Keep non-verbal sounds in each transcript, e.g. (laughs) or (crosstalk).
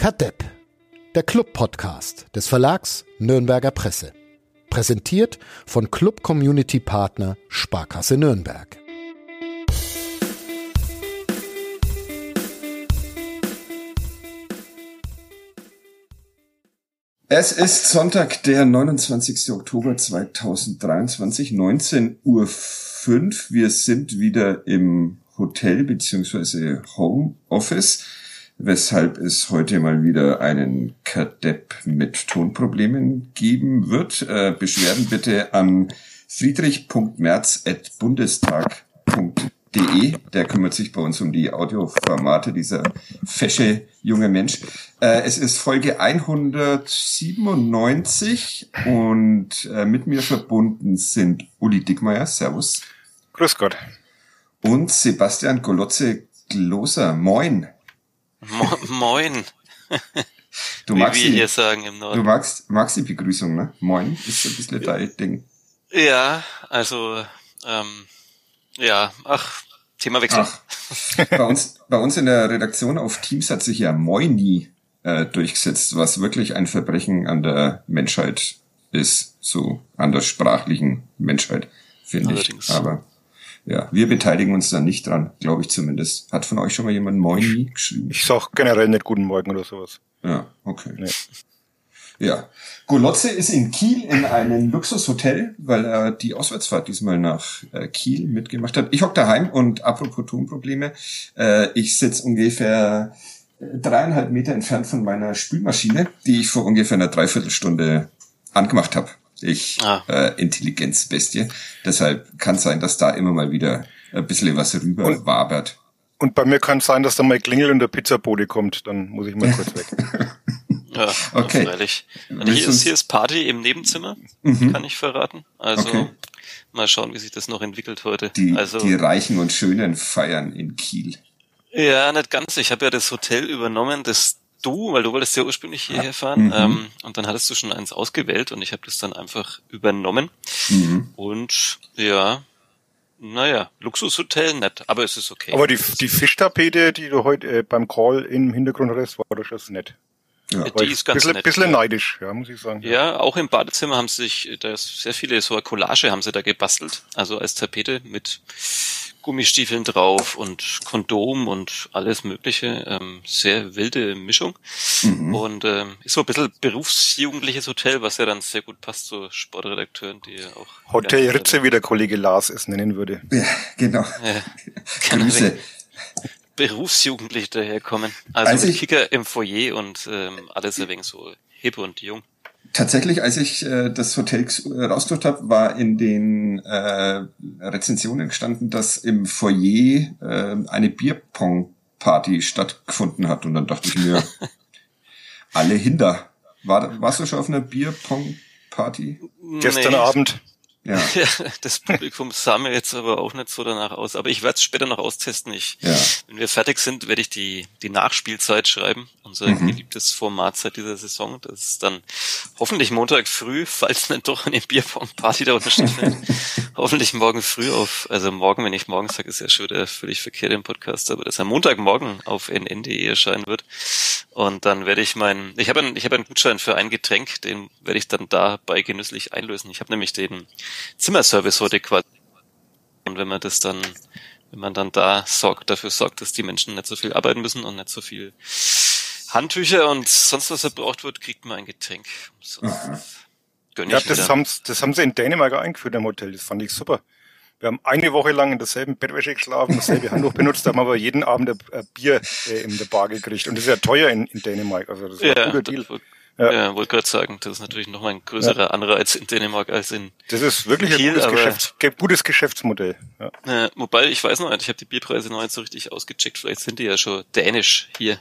Kadepp, der Club-Podcast des Verlags Nürnberger Presse. Präsentiert von Club Community Partner Sparkasse Nürnberg. Es ist Sonntag, der 29. Oktober 2023, 19.05 Uhr. Wir sind wieder im Hotel beziehungsweise Home Office, weshalb es heute mal wieder einen Kadepp mit Tonproblemen geben wird. Äh, Beschwerden bitte an friedrich.merz.bundestag.de. Der kümmert sich bei uns um die Audioformate, dieser fesche junge Mensch. Äh, es ist Folge 197 und äh, mit mir verbunden sind Uli Dickmeier, Servus. Grüß Gott. Und Sebastian Golotze Gloser, moin. Mo moin. Du Wie magst, wir die, hier sagen im du Norden. magst, magst die Begrüßung, ne? Moin ist so ein bisschen dein Ding. Ja, also, ähm, ja, ach, Themawechsel. Ach, bei uns, bei uns in der Redaktion auf Teams hat sich ja Moini äh, durchgesetzt, was wirklich ein Verbrechen an der Menschheit ist, so an der sprachlichen Menschheit, finde ich. Aber ja, wir beteiligen uns da nicht dran, glaube ich zumindest. Hat von euch schon mal jemand Moini geschrieben? Ich sag generell nicht guten Morgen oder sowas. Ja, okay. Nee. Ja. Golotze ist in Kiel in einem Luxushotel, weil er die Auswärtsfahrt diesmal nach äh, Kiel mitgemacht hat. Ich hock daheim und apropos Tonprobleme, äh, ich sitze ungefähr äh, dreieinhalb Meter entfernt von meiner Spülmaschine, die ich vor ungefähr einer Dreiviertelstunde angemacht habe. Ich Ah. äh, Intelligenzbestie. Deshalb kann sein, dass da immer mal wieder ein bisschen was rüber Und- wabert. Und bei mir kann sein, dass da mal klingelt und der Pizzabote kommt. Dann muss ich mal kurz weg. (laughs) Ja, Okay. freilich. Und Willst hier ist, hier ist Party im Nebenzimmer, Mhm. kann ich verraten. Also, Okay. mal schauen, wie sich das noch entwickelt heute. Die, also, die Reichen und Schönen feiern in Kiel. ja, nicht ganz. Ich habe ja das Hotel übernommen, das du, weil du wolltest ja ursprünglich hierher fahren, Mhm. ähm, und dann hattest du schon eins ausgewählt und ich habe das dann einfach übernommen. Mhm. Und ja, naja, Luxushotel nett, aber es ist okay. Aber die, die Fischtapete, die du heute äh, beim Call im Hintergrund hattest, war doch schon nett. Ja. Die ist ganz bisschen, nett, bisschen ja. neidisch, ja, muss ich sagen. Ja, auch im Badezimmer haben sie sich, da ist sehr viele so eine Collage haben sie da gebastelt, also als Tapete mit Gummistiefeln drauf und Kondom und alles mögliche, ähm, sehr wilde Mischung Mhm. und ähm, ist so ein bisschen berufsjugendliches Hotel, was ja dann sehr gut passt zu Sportredakteuren, die ja auch Hotel Ritze, wie der Kollege Lars es nennen würde. Ja, genau. Ja, kann (laughs) Grüße. berufsjugendlich daherkommen. Also Als mit ich- Kicker im Foyer und ähm, alles ein wenig so hip und jung. Tatsächlich, als ich äh, das Hotel äh, rausgesucht habe, war in den äh, Rezensionen gestanden, dass im Foyer äh, eine Bierpong-Party stattgefunden hat. Und dann dachte ich mir, (laughs) alle hinter. War, warst du schon auf einer Bierpong-Party? Gestern Nee, Abend. Ja. Das Publikum sah mir jetzt aber auch nicht so danach aus. Aber ich werde es später noch austesten. Ich, Ja. Wenn wir fertig sind, werde ich die, die Nachspielzeit schreiben. Unser Mhm. geliebtes Format seit dieser Saison. Das ist dann hoffentlich Montag früh, (laughs) falls nicht doch eine Bierpong-Party da unten stattfindet. (laughs) hoffentlich morgen früh auf, also morgen, wenn ich morgen sage, ist ja schon der völlig verkehrt im Podcast, aber dass er Montagmorgen auf nn.de erscheinen wird. Und dann werde ich meinen, ich habe einen, ich habe einen Gutschein für ein Getränk, den werde ich dann dabei genüsslich einlösen. Ich habe nämlich den Zimmerservice heute quasi. Und wenn man das dann, wenn man dann da sorgt, dafür sorgt, dass die Menschen nicht so viel arbeiten müssen und nicht so viel Handtücher und sonst was verbraucht wird, kriegt man ein Getränk. Sonst gönn ich Ja, das haben, das haben sie in Dänemark eingeführt im Hotel. Das fand ich super. Wir haben eine Woche lang in derselben Bettwäsche geschlafen, dasselbe (laughs) Handtuch benutzt, haben aber jeden Abend ein, Bier äh, in der Bar gekriegt. Und das ist ja teuer in, in Dänemark. Also das ist ja, ein guter Deal. Ja. ja, wollte gerade sagen, das ist natürlich noch mal ein größerer Anreiz in Dänemark als in Das ist wirklich ein Kiel, gutes, aber- Geschäfts, ge- gutes Geschäftsmodell. Ja. Äh, wobei, ich weiß noch nicht, ich habe die Bierpreise noch nicht so richtig ausgecheckt. Vielleicht sind die ja schon dänisch hier.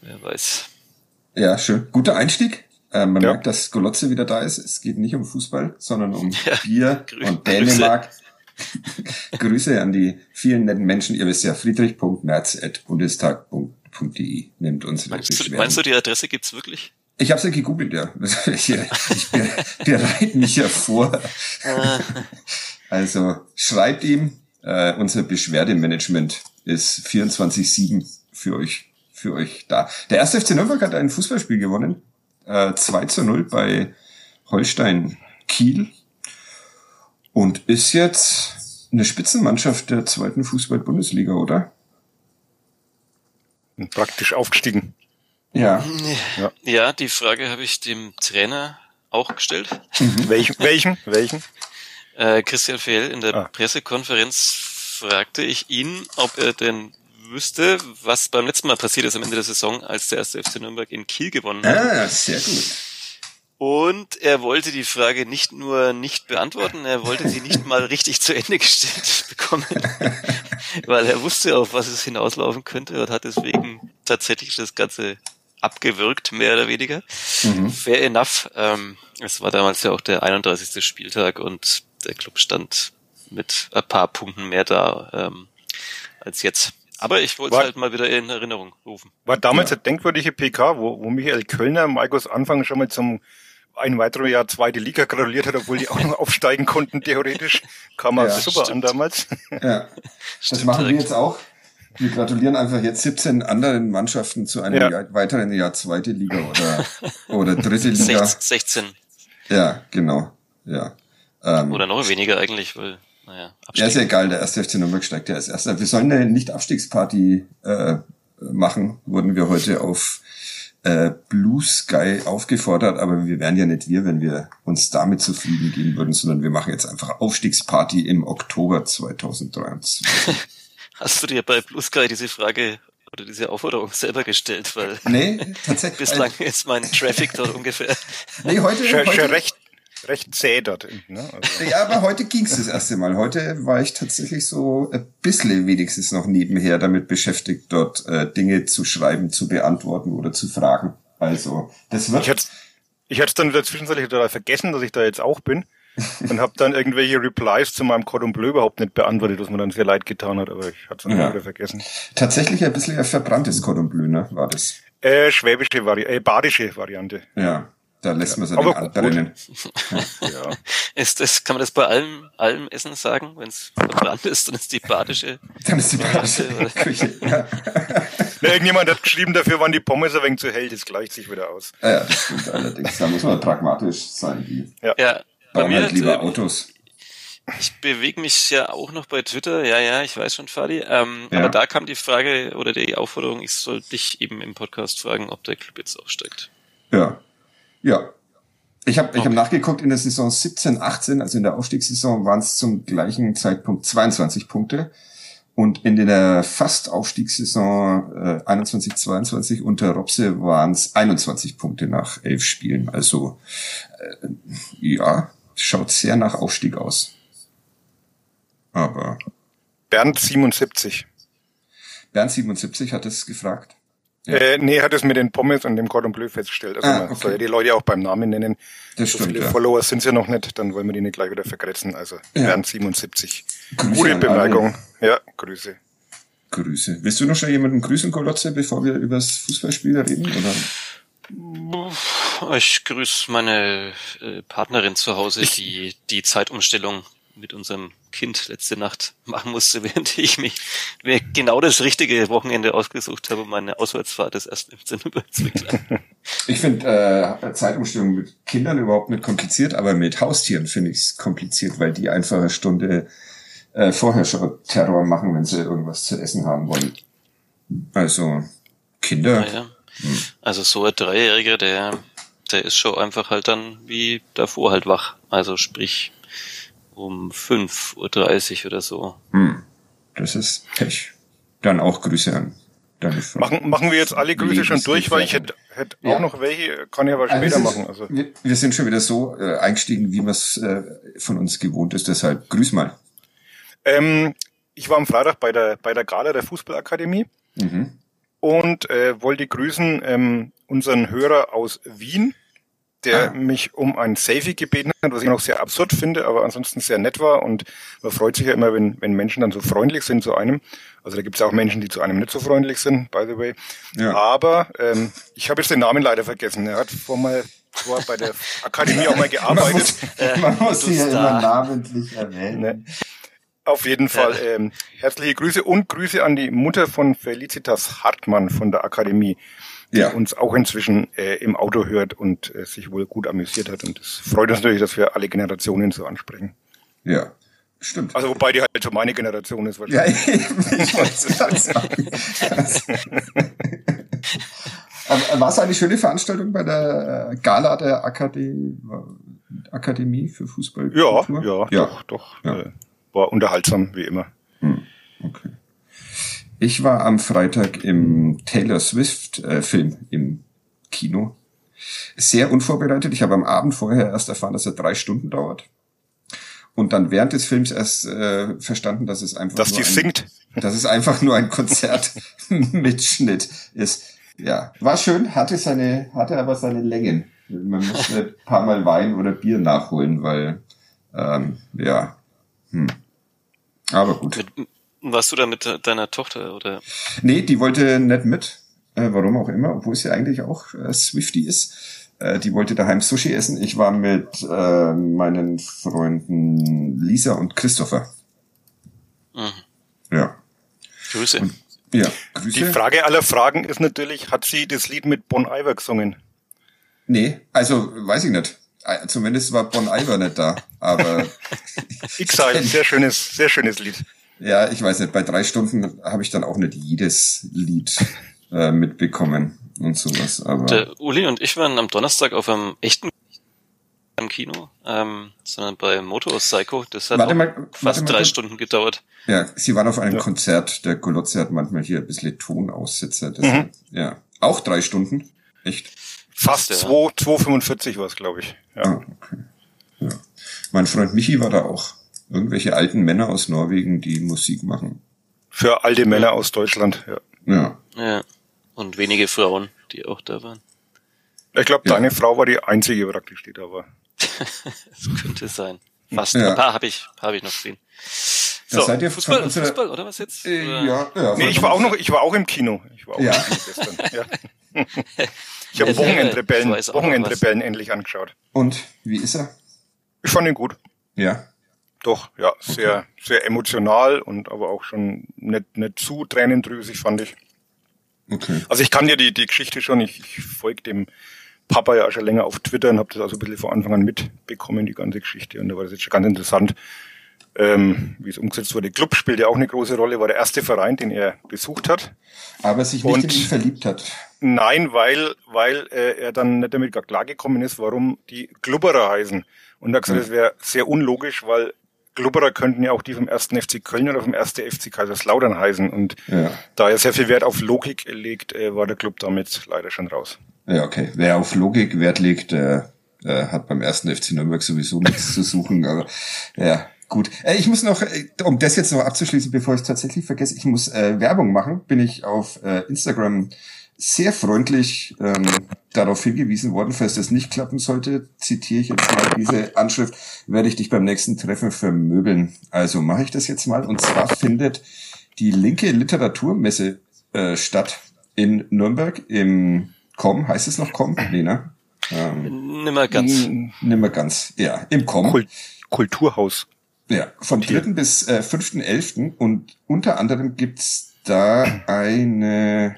Wer weiß. Ja, schön. Guter Einstieg. Äh, man Ja. merkt, dass Golotze wieder da ist. Es geht nicht um Fußball, sondern um Ja, Bier (laughs) und Dänemark. (laughs) Grüße an die vielen netten Menschen. Ihr wisst ja, friedrich.merz.bundestag.de nimmt unsere Meinst du, meinst du, die Adresse gibt's wirklich? Ich habe es ja gegoogelt, ja. (laughs) Ich, ich be- bereite mich ja vor. Also schreibt ihm, äh, unser Beschwerdemanagement ist 24-7 für euch für euch da. Der erste FC Nürnberg hat ein Fußballspiel gewonnen. Äh, 2 zu 0 bei Holstein Kiel. Und ist jetzt eine Spitzenmannschaft der zweiten Fußball-Bundesliga, oder? Praktisch aufgestiegen. Ja. Ja, ja die Frage habe ich dem Trainer auch gestellt. Mhm. welchen? Welchen? Welchen? Äh, Christian Fehl in der ah. Pressekonferenz fragte ich ihn, ob er denn wüsste, was beim letzten Mal passiert ist am Ende der Saison, als der erste FC Nürnberg in Kiel gewonnen hat. Ah, sehr gut. Und er wollte die Frage nicht nur nicht beantworten, er wollte sie nicht mal richtig zu Ende gestellt (laughs) bekommen, (laughs) weil er wusste, auf was es hinauslaufen könnte und hat deswegen tatsächlich das Ganze abgewürgt, mehr oder weniger. Mhm. Fair enough. Ähm, es war damals ja auch der 31. Spieltag und der Club stand mit ein paar Punkten mehr da ähm, als jetzt. Aber ich wollte es halt mal wieder in Erinnerung rufen. War damals ja. der denkwürdige PK, wo, wo Michael Kölner Maikos Anfang schon mal zum ein weiteres Jahr zweite Liga gratuliert hat, obwohl die auch noch (laughs) aufsteigen konnten, theoretisch. Kam man ja, super stimmt. an damals. Ja. Das machen wir jetzt auch. Wir gratulieren einfach jetzt 17 anderen Mannschaften zu einem ja. Jahr, weiteren Jahr zweite Liga oder, oder dritte Liga. 16. Ja, genau. Ja. Ähm, oder noch weniger eigentlich, weil, naja. Abstieg. Ja, ist ja egal, der erste FC Nürnberg steigt ja als erster. Wir sollen eine Nicht-Abstiegsparty äh, machen, wurden wir heute auf äh, Blue Sky aufgefordert, aber wir wären ja nicht wir, wenn wir uns damit zufrieden geben würden, sondern wir machen jetzt einfach Aufstiegsparty im Oktober (laughs) 2023. Hast du dir bei Blue Sky diese Frage oder diese Aufforderung selber gestellt? Weil nee, tatsächlich. (laughs) bislang ist mein Traffic dort ungefähr. Nee, heute, schon, heute schon recht, recht zäh dort. Ne? Also. Ja, aber heute ging's das erste Mal. Heute war ich tatsächlich so ein bisschen wenigstens noch nebenher damit beschäftigt, dort äh, Dinge zu schreiben, zu beantworten oder zu fragen. Also, das wird... Ich hätte ich hätte dann wieder zwischenzeitlich total vergessen, dass ich da jetzt auch bin (laughs) und habe dann irgendwelche Replies zu meinem Cordon Bleu überhaupt nicht beantwortet, was mir dann sehr leid getan hat, aber ich hatte es ja. wieder vergessen. Tatsächlich ein bisschen ein verbranntes Cordon Bleu, ne, war das? Äh, schwäbische Variante, äh, badische Variante. Ja, da lässt man es (laughs) ja, aber drinnen. ja. Ist das, kann man das bei allem, allem Essen sagen? Wenn es verbrannt ist, dann ist die badische. (laughs) Dann ist die badische (laughs) Küche. Ja. Na, irgendjemand hat geschrieben, dafür waren die Pommes ein wenig zu hell, das gleicht sich wieder aus. Ja, das stimmt allerdings. Da muss man pragmatisch sein. Wie. Ja. ja. Bauen halt lieber äh, Autos. Ich bewege mich ja auch noch bei Twitter, ja, ja, ich weiß schon, Fadi. Ähm, ja. Aber da kam die Frage oder die Aufforderung, ich soll dich eben im Podcast fragen, ob der Club jetzt aufsteigt. Ja. Ja. Ich habe ich okay. hab nachgeguckt, in der Saison 17, 18, also in der Aufstiegssaison, waren es zum gleichen Zeitpunkt 22 Punkte. Und in der Fast-Aufstiegssaison äh, 21, 22 unter Robse waren es 21 Punkte nach elf Spielen. Also äh, ja, schaut sehr nach Aufstieg aus. Aber. Bernd 77. Bernd 77 hat es gefragt. Ja. Äh, nee, hat es mit den Pommes und dem Cordon Bleu festgestellt. Also ah, man okay. soll ja die Leute auch beim Namen nennen. Das so stimmt, viele ja. Follower sind ja noch nicht, dann wollen wir die nicht gleich wieder vergrätzen. Also ja. Bernd 77. Grüße Gute Bemerkung. Alle. Ja, Grüße. Grüße. Willst du noch schon jemanden grüßen, Golotze, bevor wir über das Fußballspiel reden? Oder? Ich grüße meine äh, Partnerin zu Hause, die die Zeitumstellung mit unserem Kind letzte Nacht machen musste, (laughs) während ich mich mir genau das richtige Wochenende ausgesucht habe, um meine Auswärtsfahrt des ersten FC Nürnberg zu begleiten. (laughs) Ich finde äh, Zeitumstellung mit Kindern überhaupt nicht kompliziert, aber mit Haustieren finde ich es kompliziert, weil die einfach eine Stunde äh, vorher schon Terror machen, wenn sie irgendwas zu essen haben wollen. Also Kinder. Naja. Hm. Also so ein Dreijähriger, der, der ist schon einfach halt dann wie davor halt wach. Also sprich um 5.30 Uhr oder so. Hm. Das ist Pech. Dann auch Grüße an deine Frau. Machen, machen wir jetzt alle Grüße schon durch, weil ich hätte, hätte ja. auch noch welche, kann ich aber also später also machen. Also. Wir, wir, sind schon wieder so äh, eingestiegen, wie man es äh, von uns gewohnt ist. Deshalb grüß mal. Ähm, ich war am Freitag bei der, bei der Gala der Fußballakademie. Mhm und äh, wollte grüßen ähm, unseren Hörer aus Wien, der ah. mich um ein Selfie gebeten hat, was ich noch sehr absurd finde, aber ansonsten sehr nett war. Und man freut sich ja immer, wenn, wenn Menschen dann so freundlich sind zu einem. Also da gibt es auch Menschen, die zu einem nicht so freundlich sind, by the way. Ja. Aber ähm, ich habe jetzt den Namen leider vergessen. Er hat vor mal vor bei der Akademie auch mal (laughs) gearbeitet. man muss, man muss sie ja immer namentlich erwähnen. Ne? Auf jeden Fall. Ja. Ähm, herzliche Grüße und Grüße an die Mutter von Felicitas Hartmann von der Akademie, die ja. uns auch inzwischen äh, im Auto hört und äh, sich wohl gut amüsiert hat. Und es freut uns natürlich, dass wir alle Generationen so ansprechen. Ja, stimmt. Also wobei die halt so meine Generation ist wahrscheinlich. (laughs) Ja, ich wollte es gerade sagen. (laughs) War es eine schöne Veranstaltung bei der äh, Gala der Akademie, Akademie für Fußball? Ja, ja, ja, doch, doch. Ja. Äh, war unterhaltsam, wie immer. Hm, okay. Ich war am Freitag im Taylor Swift äh, Film im Kino. Sehr unvorbereitet. Ich habe am Abend vorher erst erfahren, dass er drei Stunden dauert. Und dann während des Films erst äh, verstanden, dass es einfach dass nur die ein, singt. (laughs) dass es einfach nur ein Konzertmitschnitt (laughs) ist. Ja, war schön, hatte seine, hatte aber seine Längen. Man musste ein paar Mal Wein oder Bier nachholen, weil ähm, ja, hm. aber gut. Mit, warst du da mit deiner Tochter oder? Nee, die wollte nicht mit. Äh, warum auch immer, obwohl sie eigentlich auch äh, Swifty ist. Äh, die wollte daheim Sushi essen. Ich war mit äh, meinen Freunden Lisa und Christopher. Mhm. Ja. Grüße. Und, ja, Grüße. Die Frage aller Fragen ist natürlich, hat sie das Lied mit Bon Iver gesungen? Nee, also weiß ich nicht. Äh, zumindest war Bon Iver nicht da, aber. (laughs) Exile, sehr schönes, sehr schönes Lied. Ja, ich weiß nicht, bei drei Stunden habe ich dann auch nicht jedes Lied äh, mitbekommen und sowas. Aber Der Uli und ich waren am Donnerstag auf einem echten im Kino, ähm, sondern bei Motor Psycho. Das hat mal, fast drei Stunden gedauert. Ja, sie waren auf einem ja. Konzert. Der Golotze hat manchmal hier ein bisschen Tonaussetzer. Mhm. Ja, auch drei Stunden. Echt? Fast ja. 2,45 war es, glaube ich. Ja. Ah, okay. ja. Mein Freund Michi war da auch. Irgendwelche alten Männer aus Norwegen, die Musik machen. Für alte Männer aus Deutschland, ja. Ja. ja. Und wenige Frauen, die auch da waren. Ich glaube, deine Frau war die einzige praktisch, die da war. (laughs) das könnte sein. Fast. Ja. Ein paar habe ich, hab ich noch gesehen. So, seid ihr Fußball, unserer, Fußball oder was jetzt? Äh, ja, ja. Nee, ich war auch noch, ich war auch im Kino. Ich war auch ja. im Kino gestern. Ja. (laughs) Ich habe Wochenendrebellen, Wochenendrebellen endlich angeschaut. Und wie ist er? Ich fand ihn gut. Ja. Doch, ja, sehr, okay. sehr emotional und aber auch schon nicht, nicht zu tränendrüsig, fand ich. Okay. Also ich kann ja die, die Geschichte schon, ich, ich folge dem Papa ja schon länger auf Twitter und habe das also ein bisschen von Anfang an mitbekommen, die ganze Geschichte. Und da war das jetzt schon ganz interessant, ähm, wie es umgesetzt wurde. Club spielt ja auch eine große Rolle, war der erste Verein, den er besucht hat. Aber sich nicht und in ihn verliebt hat. Nein, weil, weil äh, er dann nicht damit klargekommen ist, warum die Glubberer heißen. Und er hat gesagt, mhm. das wäre sehr unlogisch, weil Glubberer könnten ja auch die vom ersten FC Köln oder vom ersten FC Kaiserslautern heißen. Und ja. da er sehr viel Wert auf Logik legt, äh, war der Club damit leider schon raus. Ja, okay. Wer auf Logik Wert legt, äh, äh, hat beim ersten FC Nürnberg sowieso nichts zu suchen. Aber ja, gut. Ich muss noch, um das jetzt noch abzuschließen, bevor ich es tatsächlich vergesse, ich muss äh, Werbung machen. Bin ich auf äh, Instagram sehr freundlich ähm, darauf hingewiesen worden, falls das nicht klappen sollte, zitiere ich jetzt mal diese Anschrift, werde ich dich beim nächsten Treffen vermöbeln. Also mache ich das jetzt mal. Und zwar findet die linke Literaturmesse äh, statt in Nürnberg im Com, heißt es noch Com? Nee, ne? Ähm, nimmer ganz. Nimmer ganz, ja, im Com. Kult Kulturhaus. Ja, vom 3. bis äh, 5.11. und unter anderem gibt's da eine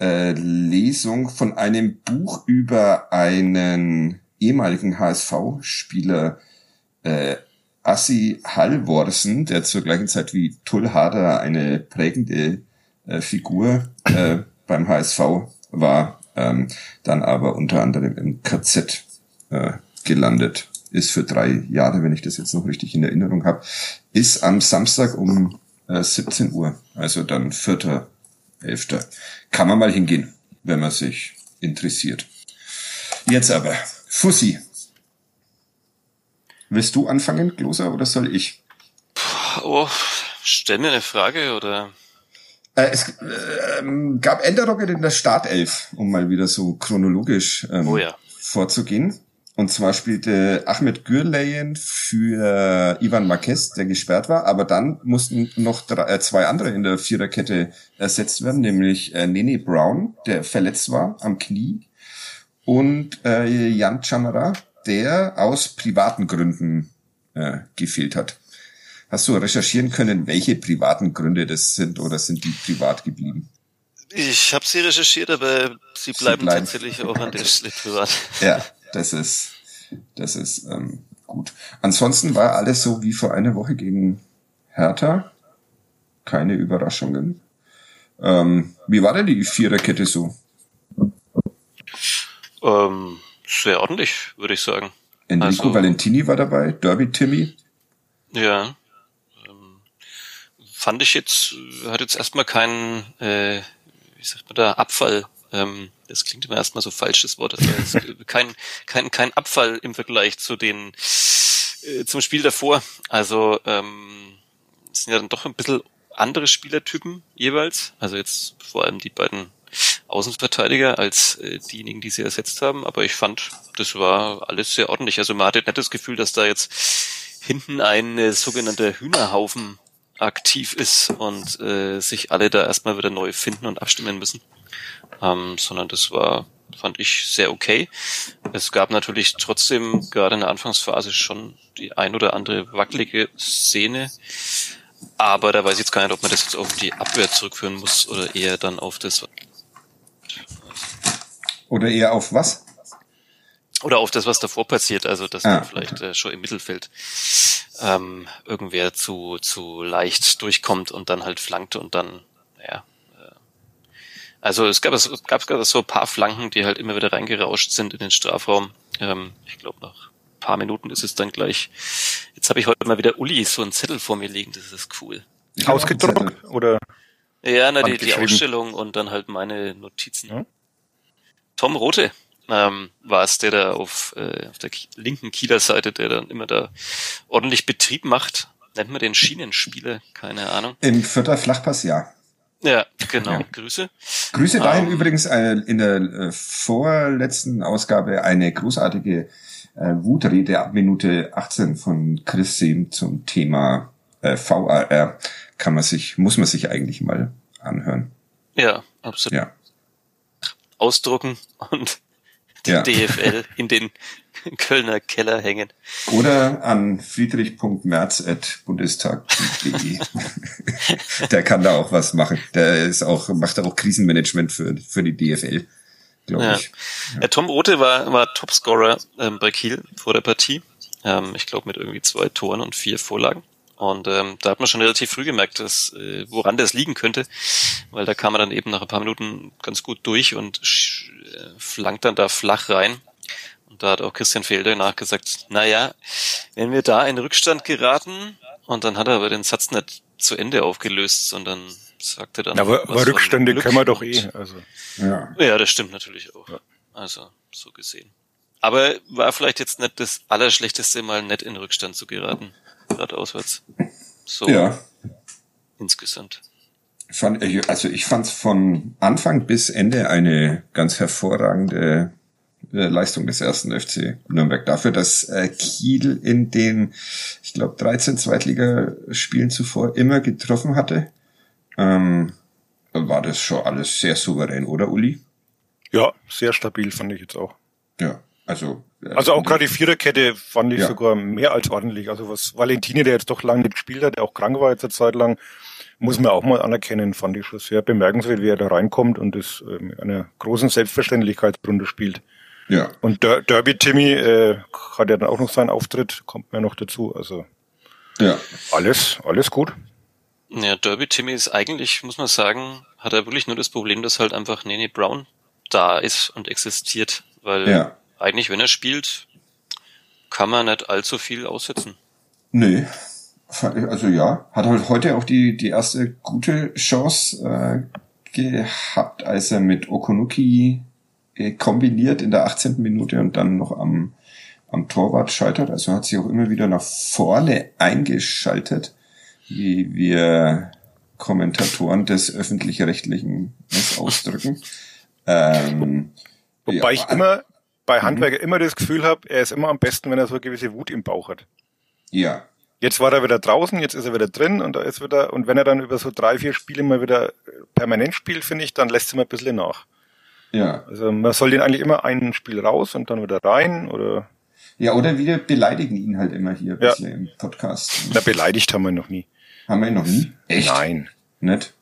äh, Lesung von einem Buch über einen ehemaligen HSV-Spieler, äh, Assi Halvorsen, der zur gleichen Zeit wie Tull Hader eine prägende äh, Figur äh, beim HSV war, ähm, dann aber unter anderem im KZ äh, gelandet ist für drei Jahre, wenn ich das jetzt noch richtig in Erinnerung habe, ist am Samstag um äh, 17 Uhr, also dann 4. 11. Kann man mal hingehen, wenn man sich interessiert. Jetzt aber, Fussi. Willst du anfangen, Gloser, oder soll ich? Oh, stell mir eine Frage, oder? Äh, es äh, gab Änderungen in der Startelf, um mal wieder so chronologisch ähm, oh ja. vorzugehen. Und zwar spielte Ahmed Gürleyen für Ivan Marquez, der gesperrt war, aber dann mussten noch drei, äh, zwei andere in der Viererkette ersetzt werden, nämlich äh, Nene Brown, der verletzt war am Knie, und äh, Jan Chamara, der aus privaten Gründen äh, gefehlt hat. Hast du recherchieren können, welche privaten Gründe das sind oder sind die privat geblieben? Ich habe sie recherchiert, aber sie bleiben, sie bleiben, tatsächlich auch an der (laughs) Stelle privat. Ja, das ist, das ist ähm, gut. Ansonsten war alles so wie vor einer Woche gegen Hertha. Keine Überraschungen. Ähm, wie war denn die Viererkette so? Ähm, sehr ordentlich, würde ich sagen. Enrico also, Valentini war dabei, Derby Timmy. Ja. Ähm, fand ich jetzt, hat jetzt erstmal keinen, äh, wie sagt man da, Abfall. Ähm, das klingt immer erstmal so falsch, das Wort. Das (laughs) kein, kein, kein Abfall im Vergleich zu den, äh, zum Spiel davor. Also, ähm, sind ja dann doch ein bisschen andere Spielertypen jeweils. Also jetzt vor allem die beiden Außenverteidiger als äh, diejenigen, die sie ersetzt haben. Aber ich fand, das war alles sehr ordentlich. Also man hatte nicht das Gefühl, dass da jetzt hinten ein äh, sogenannter Hühnerhaufen aktiv ist und äh, sich alle da erstmal wieder neu finden und abstimmen müssen. Ähm, sondern das war, fand ich, sehr okay. Es gab natürlich trotzdem gerade in der Anfangsphase schon die ein oder andere wackelige Szene. Aber da weiß ich jetzt gar nicht, ob man das jetzt auf die Abwehr zurückführen muss oder eher dann auf das. Oder eher auf was? Oder auf das, was davor passiert, also dass ah. dann vielleicht äh, schon im Mittelfeld ähm, irgendwer zu, zu leicht durchkommt und dann halt flankt und dann, ja. Also es gab, es gab gerade so ein paar Flanken, die halt immer wieder reingerauscht sind in den Strafraum. Ähm, ich glaube nach paar Minuten ist es dann gleich. Jetzt habe ich heute mal wieder Uli so einen Zettel vor mir liegen, das ist cool. Ausgedruckt oder? Ja, na, die, die Ausstellung und dann halt meine Notizen. Ja? Tom Rote ähm, war es, der da auf, äh, auf der linken Kieler Seite, der dann immer da ordentlich Betrieb macht. Nennt man den Schienenspieler? Keine Ahnung. Im vierter Flachpass, ja. Ja, genau. Ja. Grüße. Grüße dahin um, ähm, übrigens äh, in der äh, vorletzten Ausgabe eine großartige äh, Wutrede ab Minute 18 von Chris Sehm zum Thema äh, VAR kann man sich, muss man sich eigentlich mal anhören. Ja, absolut. Ja. Ausdrucken und die ja. (laughs) DFL in den (laughs) Kölner Keller hängen. Oder an friedrich.merz.bundestag.de. (laughs) Der kann da auch was machen. Der ist auch, macht auch Krisenmanagement für, für die DFL glaube ja. ich. Ja. Tom Rote war, war Topscorer ähm, bei Kiel vor der Partie. Ähm, ich glaube mit irgendwie zwei Toren und vier Vorlagen. Und ähm, da hat man schon relativ früh gemerkt, dass, äh, woran das liegen könnte, weil da kam man dann eben nach ein paar Minuten ganz gut durch und äh, flankt dann da flach rein. Und da hat auch Christian Felder nachgesagt, na ja, wenn wir da in Rückstand geraten, und dann hat er aber den Satz nicht zu Ende aufgelöst, sondern sagte dann. Aber, aber Rückstände können wir doch eh. Also. Ja. ja, das stimmt natürlich auch. Ja. Also, so gesehen. Aber war vielleicht jetzt nicht das Allerschlechteste, mal nett in Rückstand zu geraten. Gerade auswärts. So. Ja. Insgesamt. Fand, also ich fand es von Anfang bis Ende eine ganz hervorragende Leistung des ersten FC Nürnberg dafür, dass äh, Kiel in den, ich glaube, 13 Zweitligaspielen zuvor immer getroffen hatte ähm, war das schon alles sehr souverän, oder Uli? Ja, sehr stabil fand ich jetzt auch. Ja, also. Äh, also auch gerade die Viererkette fand ich ja. sogar mehr als ordentlich. Also was Valentini, der jetzt doch lange nicht gespielt hat, der auch krank war jetzt eine Zeit lang, muss man auch mal anerkennen, fand ich schon sehr bemerkenswert, wie er da reinkommt und das äh, mit einer großen Selbstverständlichkeit spielt. Ja. Und Der Derby Timmy äh, hat ja dann auch noch seinen Auftritt, kommt mir noch dazu. Also ja. alles, alles gut. Ja, Derby Timmy ist eigentlich, muss man sagen, hat er wirklich nur das Problem, dass halt einfach Nene Brown da ist und existiert. Weil ja. eigentlich, wenn er spielt, kann man nicht allzu viel aussetzen. Nee. Also ja, hat halt heute auch die, die erste gute Chance äh, gehabt, als er mit Okonuki kombiniert in der 18. Minute und dann noch am, am Torwart scheitert. Also hat sich auch immer wieder nach vorne eingeschaltet wie wir Kommentatoren des öffentlich-rechtlichen ausdrücken. Ähm, Wobei ja, ich immer bei mhm. Handwerker immer das Gefühl habe, er ist immer am besten, wenn er so eine gewisse Wut im Bauch hat. Ja. Jetzt war er wieder draußen, jetzt ist er wieder drin und da ist wieder, und wenn er dann über so drei, vier Spiele mal wieder permanent spielt, finde ich, dann lässt er mal ein bisschen nach. Ja. Also man soll den eigentlich immer ein Spiel raus und dann wieder rein oder Ja, oder wir beleidigen ihn halt immer hier Ja. bisher im Podcast. Na, beleidigt haben wir ihn noch nie. Haben wir ihn noch nie? Echt? Nein. Nicht?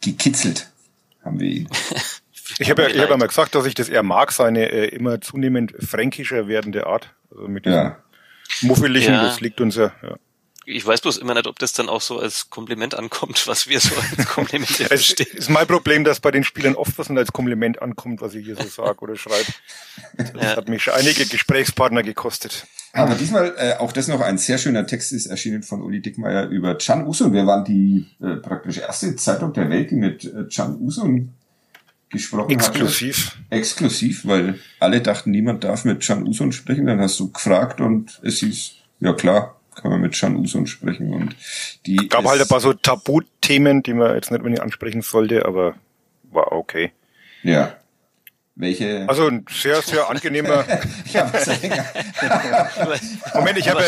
Gekitzelt haben wir ihn. (laughs) Ich habe ja, ich hab ja mal gesagt, dass ich das eher mag, seine äh, immer zunehmend fränkischer werdende Art. Also mit diesem Ja. Muffeligen, Ja. das liegt uns ja. ja. Ich weiß bloß immer nicht, ob das dann auch so als Kompliment ankommt, was wir so als (laughs) Kompliment Es verstehen. ist mein Problem, dass bei den Spielern oft was als Kompliment ankommt, was ich hier so sage oder schreibe. (laughs) Das Ja. hat mich schon einige Gesprächspartner gekostet. Aber diesmal, äh, auch das noch ein sehr schöner Text ist erschienen von Uli Dickmeyer über Can Usun. Wir waren die äh, praktisch erste Zeitung der Welt, die mit äh, Can Usun gesprochen Exklusiv. hatte. Exklusiv, weil alle dachten, niemand darf mit Can Usun sprechen. Dann hast du gefragt und es hieß, ja klar, kann man mit Can Usun sprechen. Und die Gab halt ein paar so Tabuthemen, die man jetzt nicht unbedingt ansprechen sollte, aber war okay. Ja. Welche? Also ein sehr, sehr angenehmer. (laughs) ja? (laughs) Moment, ich habe,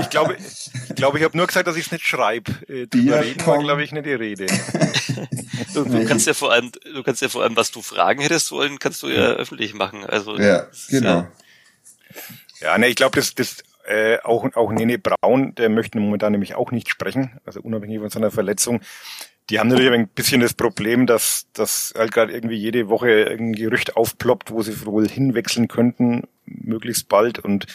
ich glaube, ich glaube, ich habe nur gesagt, dass ich es nicht schreibe. Äh, drüber reden war, glaube ich, nicht die Rede. Du, du kannst ja vor allem, du kannst ja vor allem, was du fragen hättest wollen, kannst du ja öffentlich machen. Also ja, genau. Ja, ne, ich glaube, das, das äh, auch, auch Nene Braun, der möchte momentan nämlich auch nicht sprechen, also unabhängig von seiner Verletzung. Die haben natürlich ein bisschen das Problem, dass, dass halt gerade irgendwie jede Woche irgendein Gerücht aufploppt, wo sie wohl hinwechseln könnten, möglichst bald und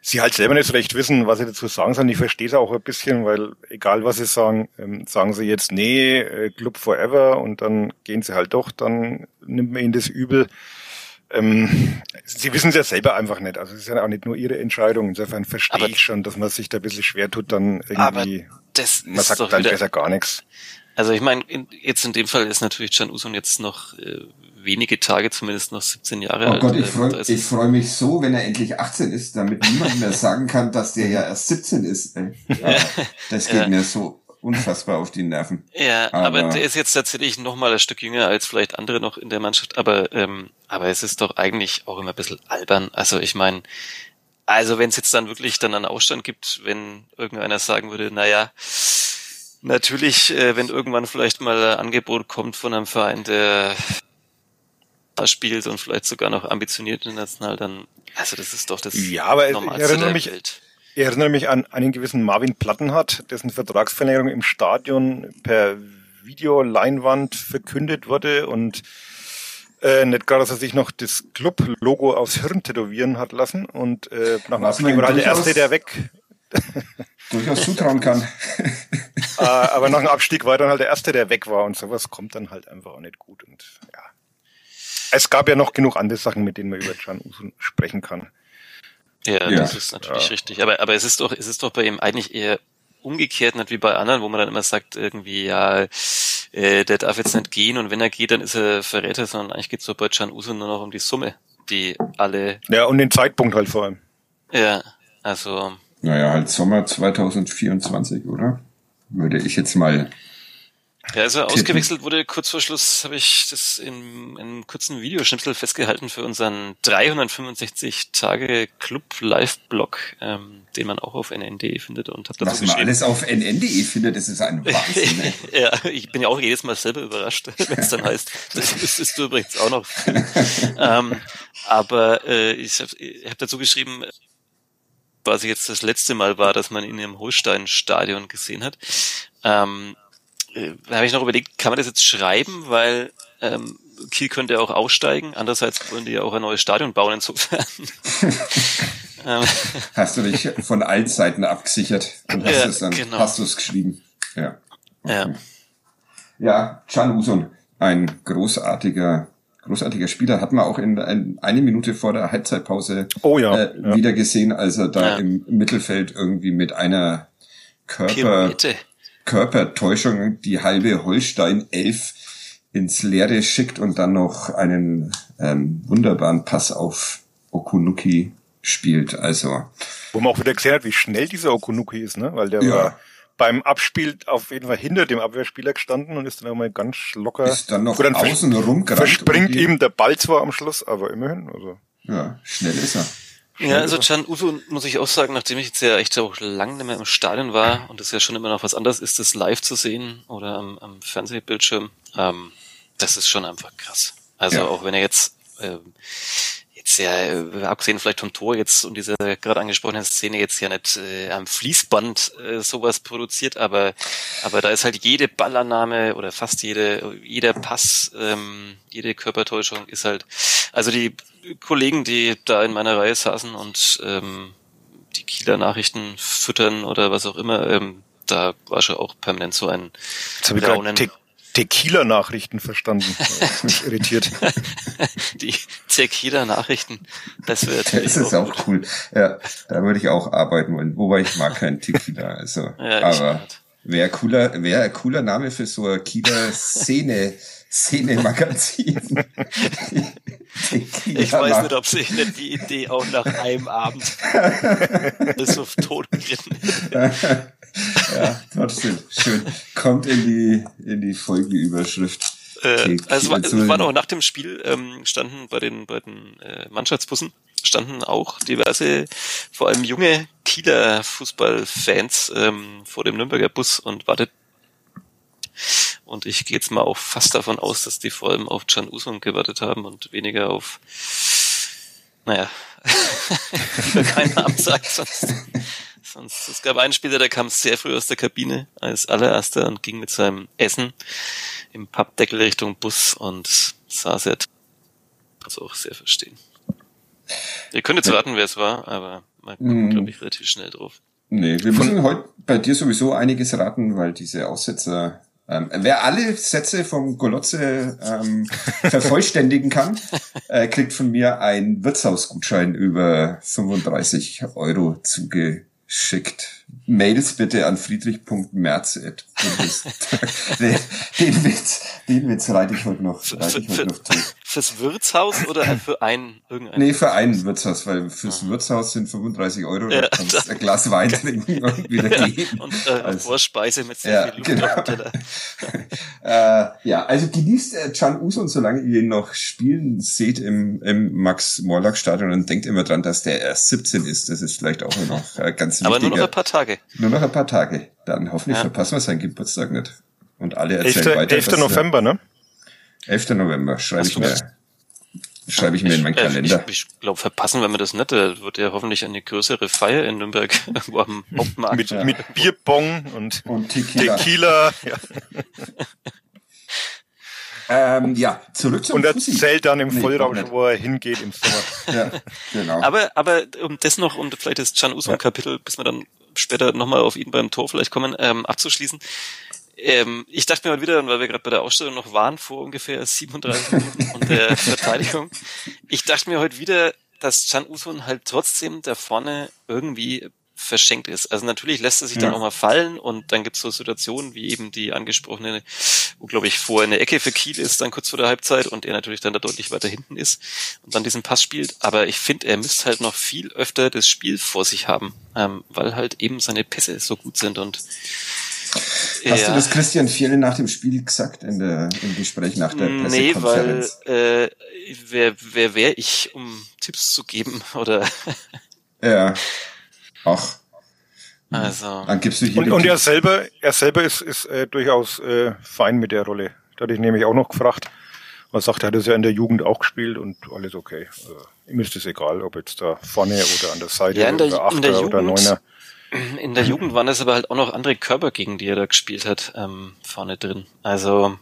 sie halt selber nicht so recht wissen, was sie dazu sagen sollen. Ich verstehe es auch ein bisschen, weil egal was sie sagen, ähm, sagen sie jetzt, nee, äh, Club Forever und dann gehen sie halt doch, dann nimmt man ihnen das übel. Ähm, sie wissen es ja selber einfach nicht. Also es ist ja auch nicht nur ihre Entscheidung. Insofern verstehe Aber- ich schon, dass man sich da ein bisschen schwer tut, dann Aber irgendwie, das man ist sagt doch dann wieder, besser gar nichts. Also ich meine, in, jetzt in dem Fall ist natürlich Can Usun jetzt noch äh, wenige Tage, zumindest noch 17 Jahre Oh alt. Gott, ich Ähm, freue ich freu mich so, wenn er endlich 18 ist, damit niemand mehr sagen kann, dass der ja erst 17 ist. Ey. (laughs) Aber das geht Ja. mir so unfassbar auf die Nerven. Ja, aber, Aber- der ist jetzt tatsächlich noch mal ein Stück jünger als vielleicht andere noch in der Mannschaft. Aber ähm, aber es ist doch eigentlich auch immer ein bisschen albern. Also ich meine, also wenn es jetzt dann wirklich dann einen Ausstand gibt, wenn irgendeiner sagen würde, na ja, natürlich, äh, wenn irgendwann vielleicht mal ein Angebot kommt von einem Verein, der da spielt und vielleicht sogar noch ambitioniert international, dann also das ist doch das Ja, aber ich Normalste erinnere der mich- Welt. Ich erinnere mich an einen gewissen Marvin Plattenhardt, dessen Vertragsverlängerung im Stadion per Videoleinwand verkündet wurde und äh, nicht gar, dass er sich noch das Club-Logo aufs Hirn tätowieren hat lassen und äh, nach dem Abstieg war der Erste, der weg. (laughs) Durchaus zutrauen kann. äh, (laughs) aber nach dem Abstieg war dann halt der Erste, der weg war und sowas kommt dann halt einfach auch nicht gut und ja. Es gab ja noch genug andere Sachen, mit denen man über Can Usun sprechen kann. Ja, Ja. das ist natürlich Ja. richtig. Aber, aber es ist doch, es ist doch bei ihm eigentlich eher umgekehrt, nicht wie bei anderen, wo man dann immer sagt, irgendwie, ja, äh, der darf jetzt nicht gehen und wenn er geht, dann ist er Verräter, sondern eigentlich geht es doch bei Can Uso nur noch um die Summe, die alle, Ja, und den Zeitpunkt halt vor allem. ja, also, Naja, halt Sommer 2024, oder? Würde ich jetzt mal. Ja, als er ausgewechselt wurde, kurz vor Schluss, habe ich das in, in einem kurzen Videoschnipsel festgehalten für unseren 365 Tage Club Live-Blog, ähm, den man auch auf nn.de findet und habe dazu Was man alles auf nn.de findet, das ist ein (laughs) Wahnsinn. ey. ja, ich bin ja auch jedes Mal selber überrascht, (laughs) wenn es dann heißt, das müsstest du übrigens auch noch. ähm, aber äh, ich habe hab dazu geschrieben, quasi jetzt das letzte Mal war, dass man ihn im Holstein-Stadion gesehen hat. Ähm, äh, da habe ich noch überlegt, kann man das jetzt schreiben, weil ähm, Kiel könnte auch aussteigen. Andererseits wollen die ja auch ein neues Stadion bauen, insofern. (laughs) ähm, Hast du dich von allen Seiten abgesichert und hast Ja, es dann, genau. hast du es geschrieben. Ja. ja. Ja, Can Usun, ein großartiger, großartiger Spieler, hat man auch in, in eine Minute vor der Halbzeitpause Oh ja, äh, ja. wieder gesehen, als er da Ja. im Mittelfeld irgendwie mit einer Körper, Pirouette. Körpertäuschung die halbe Holstein 11 ins Leere schickt und dann noch einen ähm, wunderbaren Pass auf Okunuki spielt. Also Wo man auch wieder gesehen hat, wie schnell dieser Okunuki ist, ne? Weil der Ja. war beim Abspiel auf jeden Fall hinter dem Abwehrspieler gestanden und ist dann auch mal ganz locker. ist dann noch dann außen rumgerannt. verspringt ihm der Ball zwar am Schluss, aber immerhin. Also. Ja, schnell ist er. Ja, also Can Uso muss ich auch sagen, nachdem ich jetzt ja echt auch lange nicht mehr im Stadion war und es ja schon immer noch was anderes ist, das live zu sehen oder am, am Fernsehbildschirm, ähm, das ist schon einfach krass. Also Ja. auch wenn er jetzt, ähm, jetzt ja, äh, abgesehen vielleicht vom Tor jetzt und dieser gerade angesprochenen Szene jetzt ja nicht äh, am Fließband äh, sowas produziert, aber aber da ist halt jede Ballannahme oder fast jede jeder Pass, ähm, jede Körpertäuschung ist halt, also die Kollegen, die da in meiner Reihe saßen und ähm, die Kieler Nachrichten füttern oder was auch immer, ähm, da war schon auch permanent so ein Jetzt habe ich. Tequila-Nachrichten verstanden. (laughs) irritiert. (laughs) Die Tequila-Nachrichten, das wäre (laughs) Das ist auch, auch cool. Ja, da würde ich auch arbeiten wollen. Wobei ich mag keinen Tequila. Also, ja, aber wäre cooler, wäre ein cooler Name für so ein Kieler-Szene. Szene-Magazin. ich weiß nicht, ob sich nicht die Idee auch nach einem Abend bis auf Tod geritten (laughs) ja, trotzdem. Schön. Kommt in die, in die Folgenüberschrift. Äh, also es war noch nach dem Spiel ähm, standen bei den bei den äh, Mannschaftsbussen standen auch diverse, vor allem junge Kieler Fußballfans ähm, vor dem Nürnberger Bus und wartet. Und ich gehe jetzt mal auch fast davon aus, dass die vor allem auf Can Usung gewartet haben und weniger auf, naja, Namen sagt, sonst Sonst, es gab einen Spieler, der kam sehr früh aus der Kabine als allererster und ging mit seinem Essen im Pappdeckel Richtung Bus und sah sehr, also auch sehr verstehen. Ihr könnt jetzt raten, wer es war, aber man kommt, mm. glaube ich, relativ schnell drauf. Nee, wir müssen heute bei dir sowieso einiges raten, weil diese Aussetzer ähm, wer alle Sätze vom Golotze ähm, (laughs) vervollständigen kann, äh, kriegt von mir einen Wirtshausgutschein über 35 Euro zuge schickt Mails bitte an friedrich.merz. den, (laughs) den Witz, den Witz reite ich heute noch, reite ich heute noch zu. Fürs Wirtshaus oder (laughs) für ein irgendein? Nee, für ein Wirtshaus, weil fürs ah. Wirtshaus sind 35 Euro, ja, da kannst du ein Glas Wein (laughs) trinken und wieder ja, gehen. Und äh, also, Vorspeise mit sehr ja, viel Luft genau. dem äh, ja, also genießt äh, Can Uson, solange ihr ihn noch spielen seht im, im Max-Morlock-Stadion und denkt immer dran, dass der erst 17 ist. Das ist vielleicht auch noch äh, ganz wichtig. Aber nur noch ein paar Tage. Nur noch ein paar Tage. Dann hoffentlich ja. verpassen wir seinen Geburtstag nicht. Und alle erzählen 11. weiter. 11. November, ne? 11. November, schreibe ich mir. Schreibe ich mir in meinen Kalender. Ich, ich glaube, verpassen wenn wir das nicht. Da wird ja hoffentlich eine größere Feier in Nürnberg (laughs) irgendwo am Hauptmarkt. mit, ja. mit Bierbong und, und Tequila. Tequila ja. Ähm, ja, zurück zum Und er zählt dann im nee, Vollrausch, wo er hingeht im Sommer. ja, genau. Aber, aber um das noch, und vielleicht das Can Usman Kapitel, bis wir dann später nochmal auf ihn beim Tor vielleicht kommen, ähm, abzuschließen. Ähm, ich dachte mir mal wieder, weil wir gerade bei der Ausstellung noch waren, vor ungefähr 37 Minuten und der (laughs) Verteidigung, ich dachte mir heute wieder, dass Can Usun halt trotzdem da vorne irgendwie verschenkt ist. Also natürlich lässt er sich ja. dann auch mal fallen und dann gibt es so Situationen wie eben die angesprochene, wo glaube ich vorher eine Ecke für Kiel ist, dann kurz vor der Halbzeit und er natürlich dann da deutlich weiter hinten ist und dann diesen Pass spielt. Aber ich finde, er müsste halt noch viel öfter das Spiel vor sich haben, ähm, weil halt eben seine Pässe so gut sind und Hast ja. du das Christian Fiele nach dem Spiel gesagt in der, im Gespräch nach der Pressekonferenz? Nee, weil äh, wer, wer wäre ich, um Tipps zu geben (laughs) oder ja. Ach. Also. Dann gibst du hier und, und er selber, er selber ist, ist äh, durchaus äh, fein mit der Rolle. Da hatte ich nämlich auch noch gefragt. Man sagt, er hat es ja in der Jugend auch gespielt und alles okay. Also, ihm ist es egal, ob jetzt da vorne oder an der Seite ja, der, oder Achter oder Neuner. (clears throat) In der Jugend waren es aber halt auch noch andere Körper, gegen die er da gespielt hat, ähm, vorne drin. Also,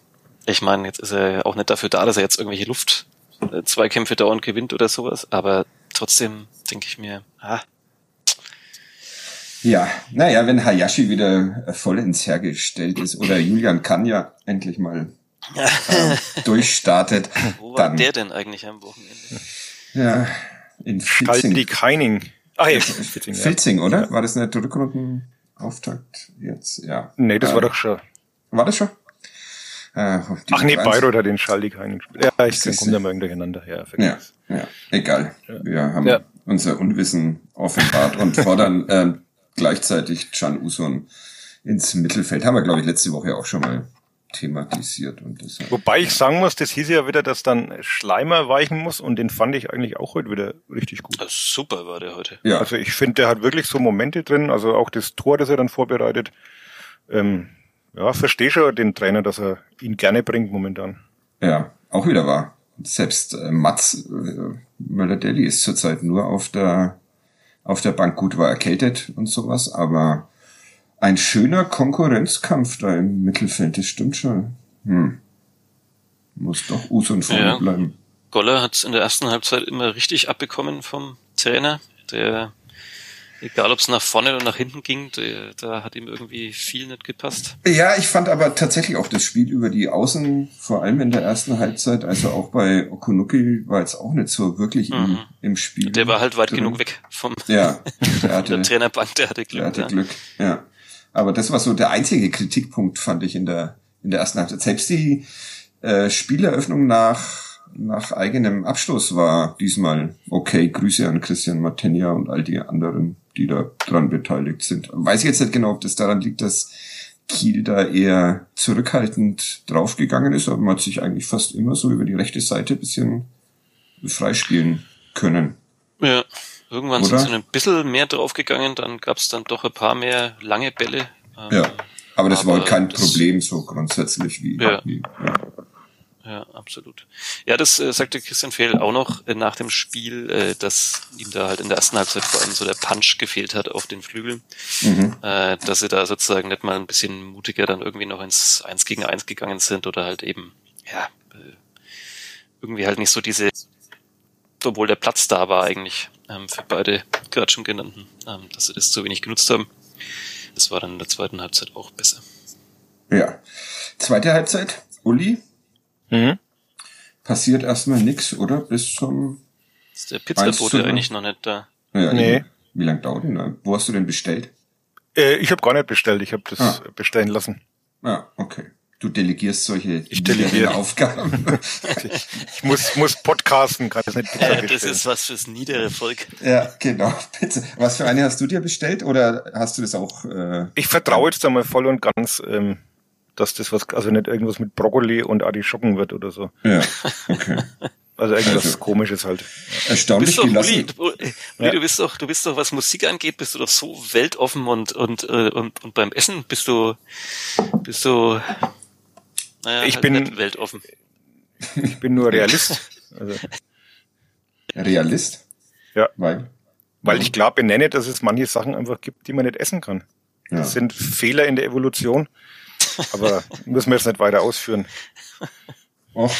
ich meine, jetzt ist er auch nicht dafür da, dass er jetzt irgendwelche Luft-Zweikämpfe dauernd gewinnt oder sowas, aber trotzdem denke ich mir, ah, ja, naja, wenn Hayashi wieder voll ins Hergestellt ist oder Julian Kanya endlich mal äh, (laughs) durchstartet. Wo war dann, der denn eigentlich am Wochenende? Ja, in Filzing. die Keining. Ach ja, Filzing, ja. Filzing, oder? War das nicht der Rückrundenauftakt jetzt? Ja. Nee, das äh, war doch schon. War das schon? Äh, Ach nee, Bayreuth hat den Schaldi Keining gespielt. Ja, ich komme da mal durcheinander. Ja, ja, ja, egal. Ja. Wir haben ja. unser Unwissen offenbart und fordern äh, gleichzeitig Can Uson ins Mittelfeld. Haben wir, glaube ich, letzte Woche auch schon mal thematisiert. Und das, Wobei ich sagen muss, das hieß ja wieder, dass dann Schleimer weichen muss und den fand ich eigentlich auch heute wieder richtig gut. super war der heute. Ja. Also ich finde, der hat wirklich so Momente drin, also auch das Tor, das er dann vorbereitet. Ähm, ja, verstehe schon den Trainer, dass er ihn gerne bringt momentan. Ja, auch wieder wahr. selbst äh, Mats äh, Möller-Deli ist zurzeit nur auf der auf der Bank. Gut, war erkältet und sowas, aber ein schöner Konkurrenzkampf da im Mittelfeld, das stimmt schon. Hm. Muss doch Us und Form Ja. bleiben. Goller hat in der ersten Halbzeit immer richtig abbekommen vom Trainer. Der, egal ob es nach vorne oder nach hinten ging, da hat ihm irgendwie viel nicht gepasst. Ja, ich fand aber tatsächlich auch das Spiel über die Außen, vor allem in der ersten Halbzeit, also auch bei Okunuki war jetzt auch nicht so wirklich im, Mhm. im Spiel. Der war halt weit drin. genug weg vom Ja, der (laughs) hatte, der Trainerbank, der hatte Glück. der hatte ja. Glück, ja. Aber das war so der einzige Kritikpunkt, fand ich in der, in der ersten Halbzeit. Selbst die äh, Spieleröffnung nach, nach eigenem Abschluss war diesmal okay. Grüße an Christian Martenja und all die anderen, die da dran beteiligt sind. Weiß ich jetzt nicht genau, ob das daran liegt, dass Kiel da eher zurückhaltend draufgegangen ist, aber man hat sich eigentlich fast immer so über die rechte Seite ein bisschen freispielen können. Ja, irgendwann Oder? sind sie ein bisschen mehr draufgegangen, dann gab es dann doch ein paar mehr lange Bälle. Ähm, Ja. Aber das war Aber kein das- Problem so grundsätzlich wie, Ja. wie ja. Ja, absolut. Ja, das äh, sagte Christian Fehl auch noch äh, nach dem Spiel, äh, dass ihm da halt in der ersten Halbzeit vor allem so der Punch gefehlt hat auf den Flügeln, Mhm. äh, dass sie da sozusagen nicht mal ein bisschen mutiger dann irgendwie noch ins Eins gegen Eins gegangen sind oder halt eben, ja, äh, irgendwie halt nicht so diese, obwohl der Platz da war eigentlich ähm, für beide gerade schon genannten, ähm, dass sie das zu wenig genutzt haben. Das war dann in der zweiten Halbzeit auch besser. Ja. Zweite Halbzeit, Uli, Mhm. passiert erstmal nix, oder? Bis zum Ist der Pizzabote null. eigentlich noch nicht da? ja, Nee. eben. Wie lange dauert denn? da? Wo hast du denn bestellt? Äh, ich habe gar nicht bestellt, ich habe das Ah. bestellen lassen. Ah, okay. Du delegierst solche Ich delegiere. Aufgaben. (laughs) Ich muss, muss podcasten, kann das nicht Pizza Äh, das ist was fürs niedere Volk. ja, genau. (laughs) Bitte. Was für eine hast du dir bestellt oder hast du das auch? Äh, Ich vertraue jetzt einmal voll und ganz, ähm, dass das was, also nicht irgendwas mit Brokkoli und Artischocken wird oder so. ja, okay. (laughs) Also irgendwas Also- komisches halt. Erstaunlich bist doch, Uli, gelassen. du, Uli, Ja. du bist doch, du bist doch, was Musik angeht, bist du doch so weltoffen und und äh, und, und beim Essen bist du bist du naja, Ich halt bin- nicht weltoffen. Ich bin nur Realist. (laughs) Also, Realist? Ja. Weil? weil ich klar benenne, dass es manche Sachen einfach gibt, die man nicht essen kann. Ja. Das sind Fehler in der Evolution. Aber muss man jetzt nicht weiter ausführen. Och,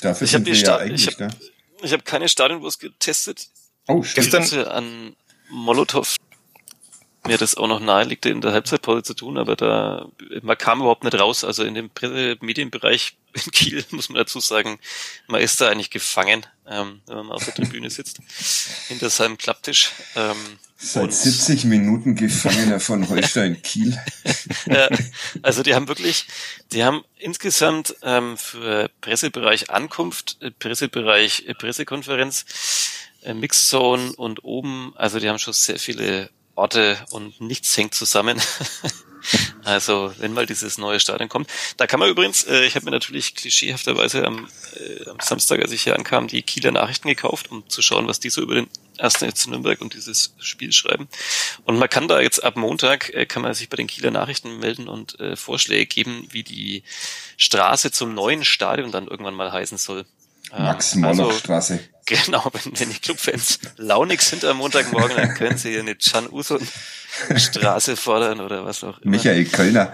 dafür Ich sind wir ja Sta- eigentlich ich hab- da. Ich habe keine Stadionwurst getestet. Oh, stimmt. Gestern- an Molotow mir das auch noch nahelegte, in der Halbzeitpause zu tun, aber da, man kam überhaupt nicht raus. Also in dem Medienbereich (laughs) in Kiel, muss man dazu sagen, man ist da eigentlich gefangen, ähm, wenn man auf der Tribüne sitzt, hinter seinem Klapptisch. Ähm, Seit und- 70 Minuten Gefangener von Holstein Kiel. (laughs) Ja, also die haben wirklich, die haben insgesamt ähm, für Pressebereich Ankunft, äh, Pressebereich äh, Pressekonferenz, äh, Mixzone und oben, also die haben schon sehr viele Orte und nichts hängt zusammen. (laughs) also wenn mal dieses neue Stadion kommt. Da kann man übrigens, äh, ich habe mir natürlich klischeehafterweise am, äh, am Samstag, als ich hier ankam, die Kieler Nachrichten gekauft, um zu schauen, was die so über den ersten FC Nürnberg und dieses Spiel schreiben. Und man kann da jetzt ab Montag, äh, kann man sich bei den Kieler Nachrichten melden und äh, Vorschläge geben, wie die Straße zum neuen Stadion dann irgendwann mal heißen soll. Ähm, Max-Morlock-Straße. (laughs) Genau, wenn, wenn die Clubfans launig sind am Montagmorgen, dann können sie hier eine Can Usun Straße fordern oder was auch immer. Michael Kölner.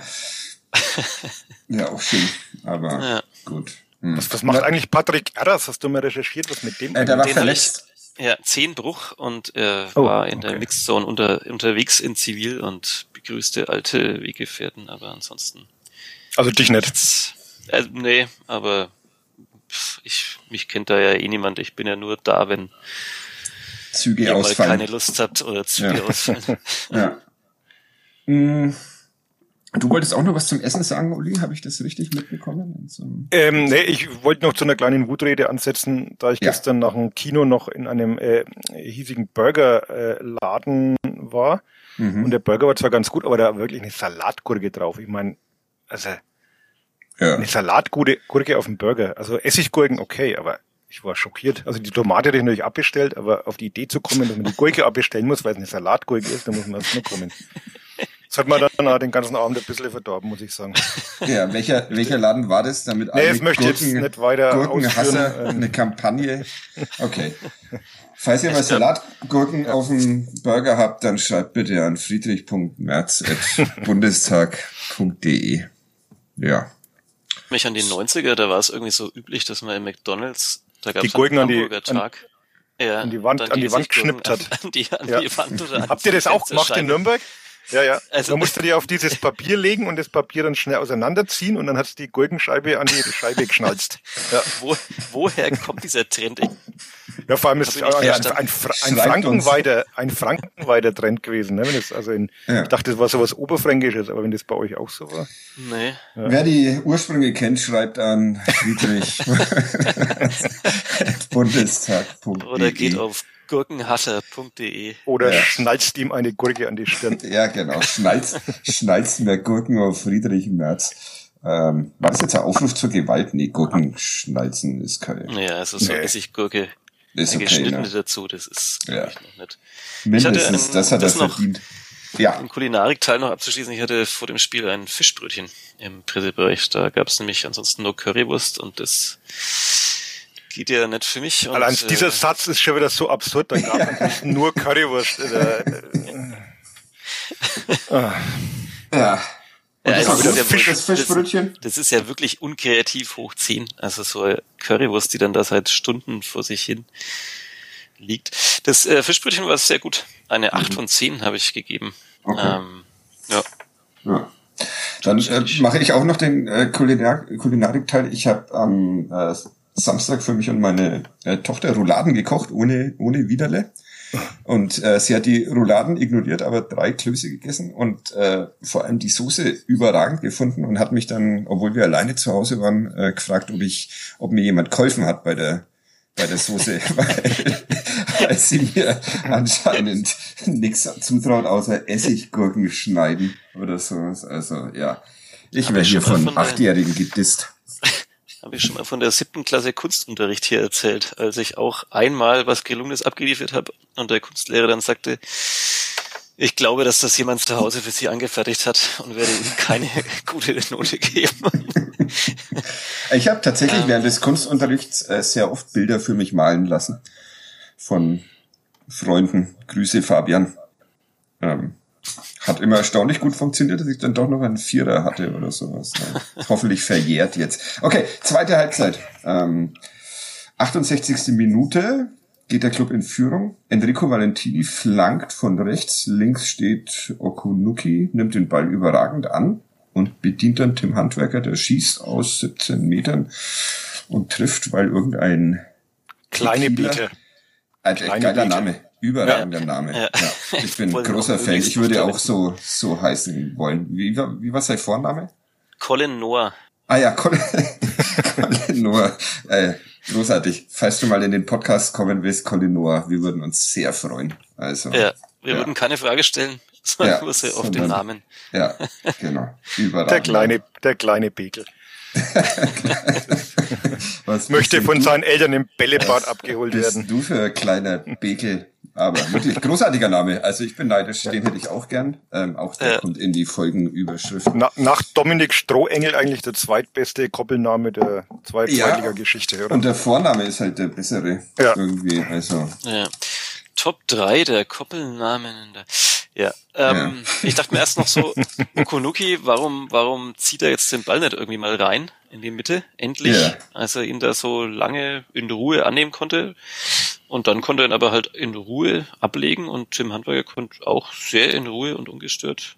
(laughs) ja, auch schön. Aber Ja. gut. Hm. Was, was macht eigentlich Patrick Erras? Hast du mal recherchiert, was mit dem Äh, der war verletzt. Ja, zehn Bruch und er Oh, war in der okay. Mixzone unter, unterwegs in Zivil und begrüßte alte Weggefährten, aber ansonsten Also dich nicht. nichts. Äh, nee, aber ich, mich kennt da ja eh niemand. Ich bin ja nur da, wenn Züge ihr mal ausfallen. keine Lust habt oder Züge Ja. ausfallen. (laughs) Ja. Hm. Du wolltest auch noch was zum Essen sagen, Uli? Habe ich das richtig mitbekommen? Ähm, nee, ich wollte noch zu einer kleinen Wutrede ansetzen, da ich Ja. gestern nach dem Kino noch in einem äh, hiesigen Burgerladen äh, war. Mhm. Und der Burger war zwar ganz gut, aber da war wirklich eine Salatgurke drauf. Ich meine, also ja. eine Salatgurke Gurke auf dem Burger. Also Essiggurken okay, aber ich war schockiert. Also die Tomate hätte ich natürlich abbestellt, aber auf die Idee zu kommen, dass man die Gurke abbestellen muss, weil es eine Salatgurke ist, da muss man erst nur kommen. Das hat man dann den ganzen Abend ein bisschen verdorben, muss ich sagen. Ja, welcher, welcher Laden war das, damit nee, alle möchte Gurken, jetzt nicht weiter Gurkenhasser ähm. eine Kampagne? Okay. Falls ihr mal Salatgurken auf dem Burger habt, dann schreibt bitte an friedrich.merz.bundestag.de. Ja. Mich an die 90er, da war es irgendwie so üblich, dass man im McDonalds, da gab es die Gurken an die, Tag, an, ja, an die Wand, an die Wand geschnippt hat. (laughs) An die, an ja. die Wand oder Habt ihr das auch gemacht in Nürnberg? Ja, ja. Also, man musste die auf dieses Papier legen und das Papier dann schnell auseinanderziehen und dann hat die Gurkenscheibe an die Scheibe geschnalzt. (laughs) Ja. Wo, woher kommt dieser Trend? Ja, vor allem ist es ein, ein, ein, ein, Frankenweiter, ein Frankenweiter Trend gewesen. Ne? Wenn das, also in, ja. Ich dachte, das war sowas Oberfränkisches, aber wenn das bei euch auch so war. Nee. Ja. Wer die Ursprünge kennt, schreibt an Friedrich. (laughs) (laughs) Bundestag.de. Oder geht auf gurkenhasser.de. Oder ja. schnalzt ihm eine Gurke an die Stirn. Ja, genau. Schnalzt, schnalzt mir Gurken auf Friedrich Merz. Ähm, war das jetzt ein Aufruf zur Gewalt? Nee, Gurken schnalzen ist kein. Ja, also so nee. Essigurke ist okay, geschnittene ne? dazu, das ist ja. ich noch nicht. Mindestens, einen, das hat er verdient. Ja. Den Kulinarikteil noch abzuschließen, ich hatte vor dem Spiel ein Fischbrötchen im Pressebereich. Da gab es nämlich ansonsten nur Currywurst und das geht ja nicht für mich. Und, Allein dieser äh, Satz ist schon wieder so absurd, da gab es nur Currywurst. Äh, ah. ja. Ja, das, ist ja Fisch, das, Fischbrötchen? Das, ist ja wirklich unkreativ hoch 10. Also so eine Currywurst, die dann da seit Stunden vor sich hin liegt. Das äh, Fischbrötchen war sehr gut. Eine 8 mhm. von 10 habe ich gegeben. Okay. Ähm, ja. ja. Dann äh, mache ich auch noch den äh, Kulinar Kulinarik-Teil. Ich habe am äh, Samstag für mich und meine äh, Tochter Rouladen gekocht, ohne, ohne Widerle. Und äh, sie hat die Rouladen ignoriert, aber drei Klöße gegessen und äh, vor allem die Soße überragend gefunden und hat mich dann, obwohl wir alleine zu Hause waren, äh, gefragt, ob ich, ob mir jemand geholfen hat bei der bei der Soße, (laughs) weil, weil sie mir anscheinend nichts zutraut, außer Essiggurken schneiden oder sowas. Also ja, ich werde hier von Achtjährigen gedisst habe ich schon mal von der siebten Klasse Kunstunterricht hier erzählt, als ich auch einmal was Gelungenes abgeliefert habe und der Kunstlehrer dann sagte, ich glaube, dass das jemand zu Hause für Sie angefertigt hat und werde ihm keine (laughs) gute Note geben. (laughs) ich habe tatsächlich ähm, während des Kunstunterrichts äh, sehr oft Bilder für mich malen lassen von Freunden. Grüße Fabian. Ähm, hat immer erstaunlich gut funktioniert, dass ich dann doch noch einen Vierer hatte oder sowas. (laughs) Hoffentlich verjährt jetzt. Okay, zweite Halbzeit. Ähm, 68. Minute geht der Club in Führung. Enrico Valentini flankt von rechts. Links steht Okunuki, nimmt den Ball überragend an und bedient dann Tim Handwerker, der schießt aus 17 Metern und trifft, weil irgendein Kleine Biete. Ein geiler Biete. Name. Überragender ja. Name. Ja. ja. Ich bin (laughs) großer Fan. Ich würde auch so, so heißen wollen. Wie, wie war sein Vorname? Colin Noah. Ah ja, Colin, (laughs) Colin Noah. Äh, großartig. Falls du mal in den Podcast kommen willst, Colin Noah, wir würden uns sehr freuen. Also. Ja, wir ja. würden keine Frage stellen, sondern (laughs) ja, nur so auf den Namen. Ja, genau. Überragend. Der kleine, der kleine Bekel. (laughs) Was Möchte von du? seinen Eltern im Bällebad abgeholt bist werden. du für kleiner Bekel? Aber wirklich großartiger Name. Also ich bin neidisch, den hätte ich auch gern. Ähm, auch der ja. kommt in die Folgenüberschrift. Na, nach Dominik Strohengel eigentlich der zweitbeste Koppelname der Zweitliga-Geschichte, ja. oder? Und der Vorname ist halt der bessere. Ja. Irgendwie, also. Ja. Top 3 der Koppelnamen. Ja, ähm, ja. ich dachte mir erst noch so, Okonuki, warum, warum zieht er jetzt den Ball nicht irgendwie mal rein in die Mitte, endlich, ja. als er ihn da so lange in Ruhe annehmen konnte. Und dann konnte er ihn aber halt in Ruhe ablegen und Tim Handwerker konnte auch sehr in Ruhe und ungestört.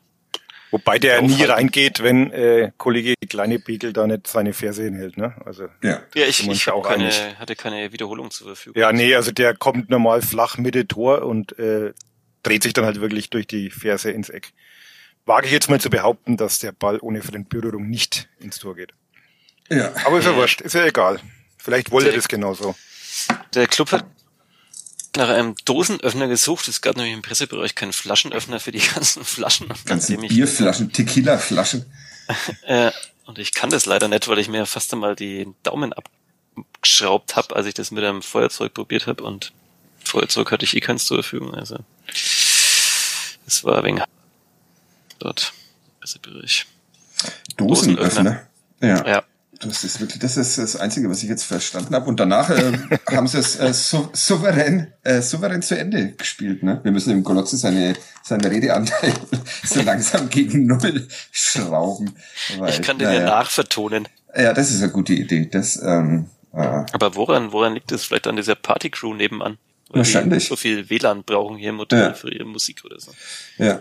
Wobei der nie reingeht, wenn äh, Kollege Kleine Bekel da nicht seine Ferse hinhält, ne? Also ja, ja ich, ich auch keine, hatte keine Wiederholung zur Verfügung. Ja, nee, also der kommt normal flach Mitte Tor und äh, dreht sich dann halt wirklich durch die Ferse ins Eck. Wage ich jetzt mal zu behaupten, dass der Ball ohne Fremdberührung nicht ins Tor geht. Ja. Aber ist ja wurscht, ist ja egal. Vielleicht wollte er das genauso. Der Club hat nach einem Dosenöffner gesucht. Es gab nämlich im Pressebereich keinen Flaschenöffner für die (laughs) ganzen Flaschen. Ganzen Bierflaschen, Tequila-Flaschen. (laughs) äh, und ich kann das leider nicht, weil ich mir fast einmal die Daumen abgeschraubt habe, als ich das mit einem Feuerzeug probiert habe. Und Feuerzeug hatte ich eh keins zur Verfügung. Also es war wenig dort Pressebereich. Dosenöffner. Ja. Ja. Das ist wirklich, das ist das Einzige, was ich jetzt verstanden habe. Und danach äh, (laughs) haben sie es äh, sou souverän, äh, souverän zu Ende gespielt. Ne? Wir müssen im Golotze seine, seine Redeanteil (laughs) so langsam gegen Null schrauben. Weil, Ich kann den naja. ja nachvertonen. Ja, das ist eine gute Idee. Das, ähm, äh, Aber woran, woran liegt es? Vielleicht an dieser Partycrew nebenan? Wahrscheinlich. So viel WLAN brauchen hier im Hotel Ja. für ihre Musik oder so. ja.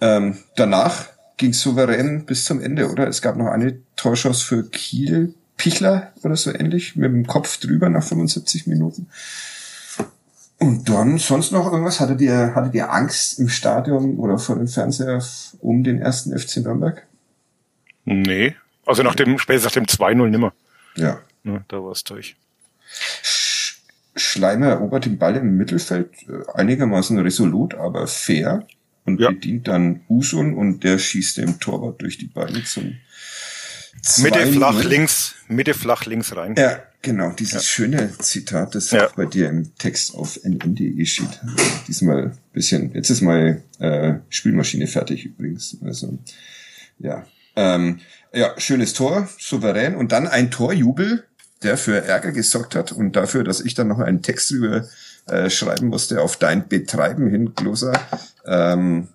Ähm, danach ging souverän bis zum Ende, oder? Es gab noch eine Torschuss für Kiel. Pichler oder so ähnlich, mit dem Kopf drüber nach 75 Minuten. Und dann sonst noch irgendwas? Hattet ihr, hattet ihr Angst im Stadion oder vor dem Fernseher um den ersten FC Nürnberg? Nee. Also nach dem, spätestens nach dem 2-0 nimmer. Ja. Ne, da war es durch. Sch Schleimer erobert den Ball im Mittelfeld äh, einigermaßen resolut, aber fair und Ja. bedient dann Usun und der schießt dem Torwart durch die Beine zum Mitte 2-0. flach links, Mitte flach links rein. Ja, genau, dieses schöne Zitat, das Ja. auch bei dir im Text auf nn.de steht. Also diesmal bisschen, jetzt ist meine äh, Spielmaschine fertig übrigens. Also ja. Ähm, ja, schönes Tor, souverän und dann ein Torjubel, der für Ärger gesorgt hat und dafür, dass ich dann noch einen Text drüber äh, schreiben musste auf dein Betreiben hin, Gloser. Ähm,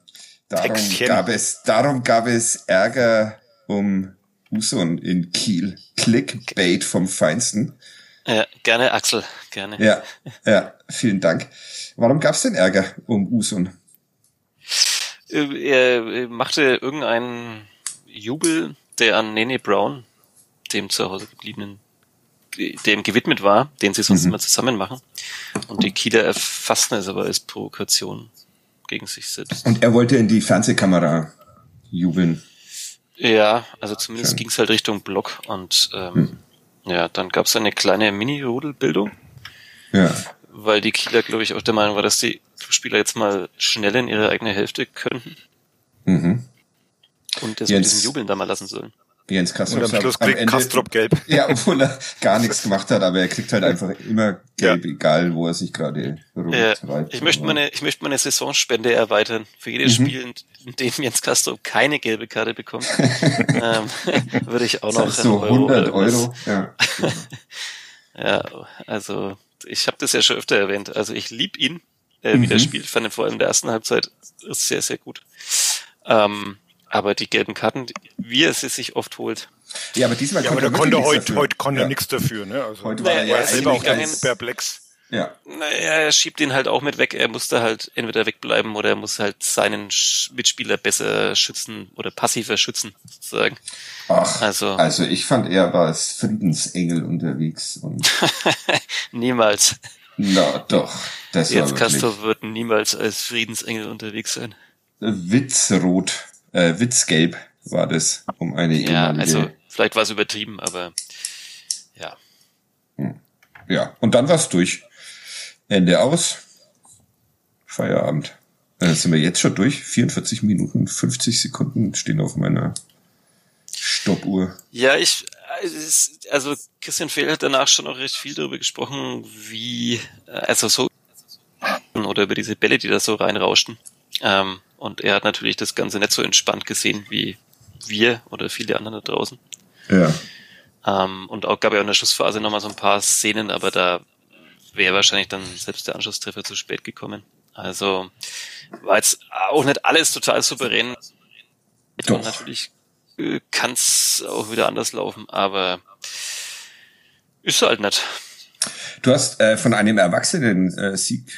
darum Textchen. gab es, darum gab es Ärger um Uson in Kiel. Clickbait vom Feinsten. Ja, gerne, Axel, gerne. Ja, ja, vielen Dank. Warum gab es denn Ärger um Usun? Äh, Er äh, machte irgendeinen Jubel, der an Nene Brown, dem zu Hause gebliebenen, dem gewidmet war, den sie sonst Mhm. immer zusammen machen. Und die Kieler erfassten es aber als Provokation gegen sich selbst. Und er wollte in die Fernsehkamera jubeln. Ja, also zumindest ging es halt Richtung Block und ähm, Hm. ja, dann gab es eine kleine Mini-Rudelbildung, Ja. weil die Kieler, glaube ich, auch der Meinung war, dass die Spieler jetzt mal schnell in ihre eigene Hälfte könnten Mhm. und das Jens- mit diesem Jubeln da mal lassen sollen. Jens Kastrop Und am Schluss kriegt Kastrop gelb. (laughs) Ja, obwohl er gar nichts gemacht hat, aber er kriegt halt (laughs) einfach immer gelb, egal wo er sich gerade rumtreibt. ich möchte meine, ich möchte meine Saisonspende erweitern. Für Mhm. jedes Spiel, in- dem Jens Castro keine gelbe Karte bekommt, (laughs) ähm, würde ich auch noch Das heißt so einen 100 oder was- Euro. Ja. Ja, also ich habe das ja schon öfter erwähnt. Also ich lieb ihn, äh, wie Mhm. der spielt. Fand ihn vor allem in der ersten Halbzeit sehr, sehr gut. Ähm, aber die gelben Karten, wie er sie sich oft holt, ja, aber diesmal Ja, aber konnte da er konnte heute, nichts dafür. heute konnte ja. er nichts dafür, ne? Also, Heute war war er er ja selber auch ganz perplex. Ja. naja, er schiebt ihn halt auch mit weg. Er musste halt entweder wegbleiben oder er muss halt seinen Sch- Mitspieler besser schützen oder passiver schützen, sozusagen. Ach, Also- also ich fand, er war als Friedensengel unterwegs und (laughs) Niemals. na doch, das war Jetzt wirklich Castro wird niemals als Friedensengel unterwegs sein. Witzrot, äh, Witzgelb war das, um eine Ja, also vielleicht war es übertrieben, aber ja. Ja, und dann war's durch. Ende aus. Feierabend. Äh, sind wir jetzt schon durch? 44 Minuten, 50 Sekunden stehen auf meiner Stoppuhr. Ja, ich, es- also Christian Fehl hat danach schon auch recht viel darüber gesprochen, wie, äh, also so, oder über diese Bälle, die da so reinrauschten. Ähm, und er hat natürlich das Ganze nicht so entspannt gesehen wie wir oder viele andere da draußen. Ja. Ähm, und auch gab ja in der Schussphase nochmal so ein paar Szenen, aber da wäre wahrscheinlich dann selbst der Anschlusstreffer zu spät gekommen. Also war jetzt auch nicht alles total souverän. Doch. Und natürlich äh, kann es auch wieder anders laufen, aber ist halt nicht. Du hast äh, von einem erwachsenen äh,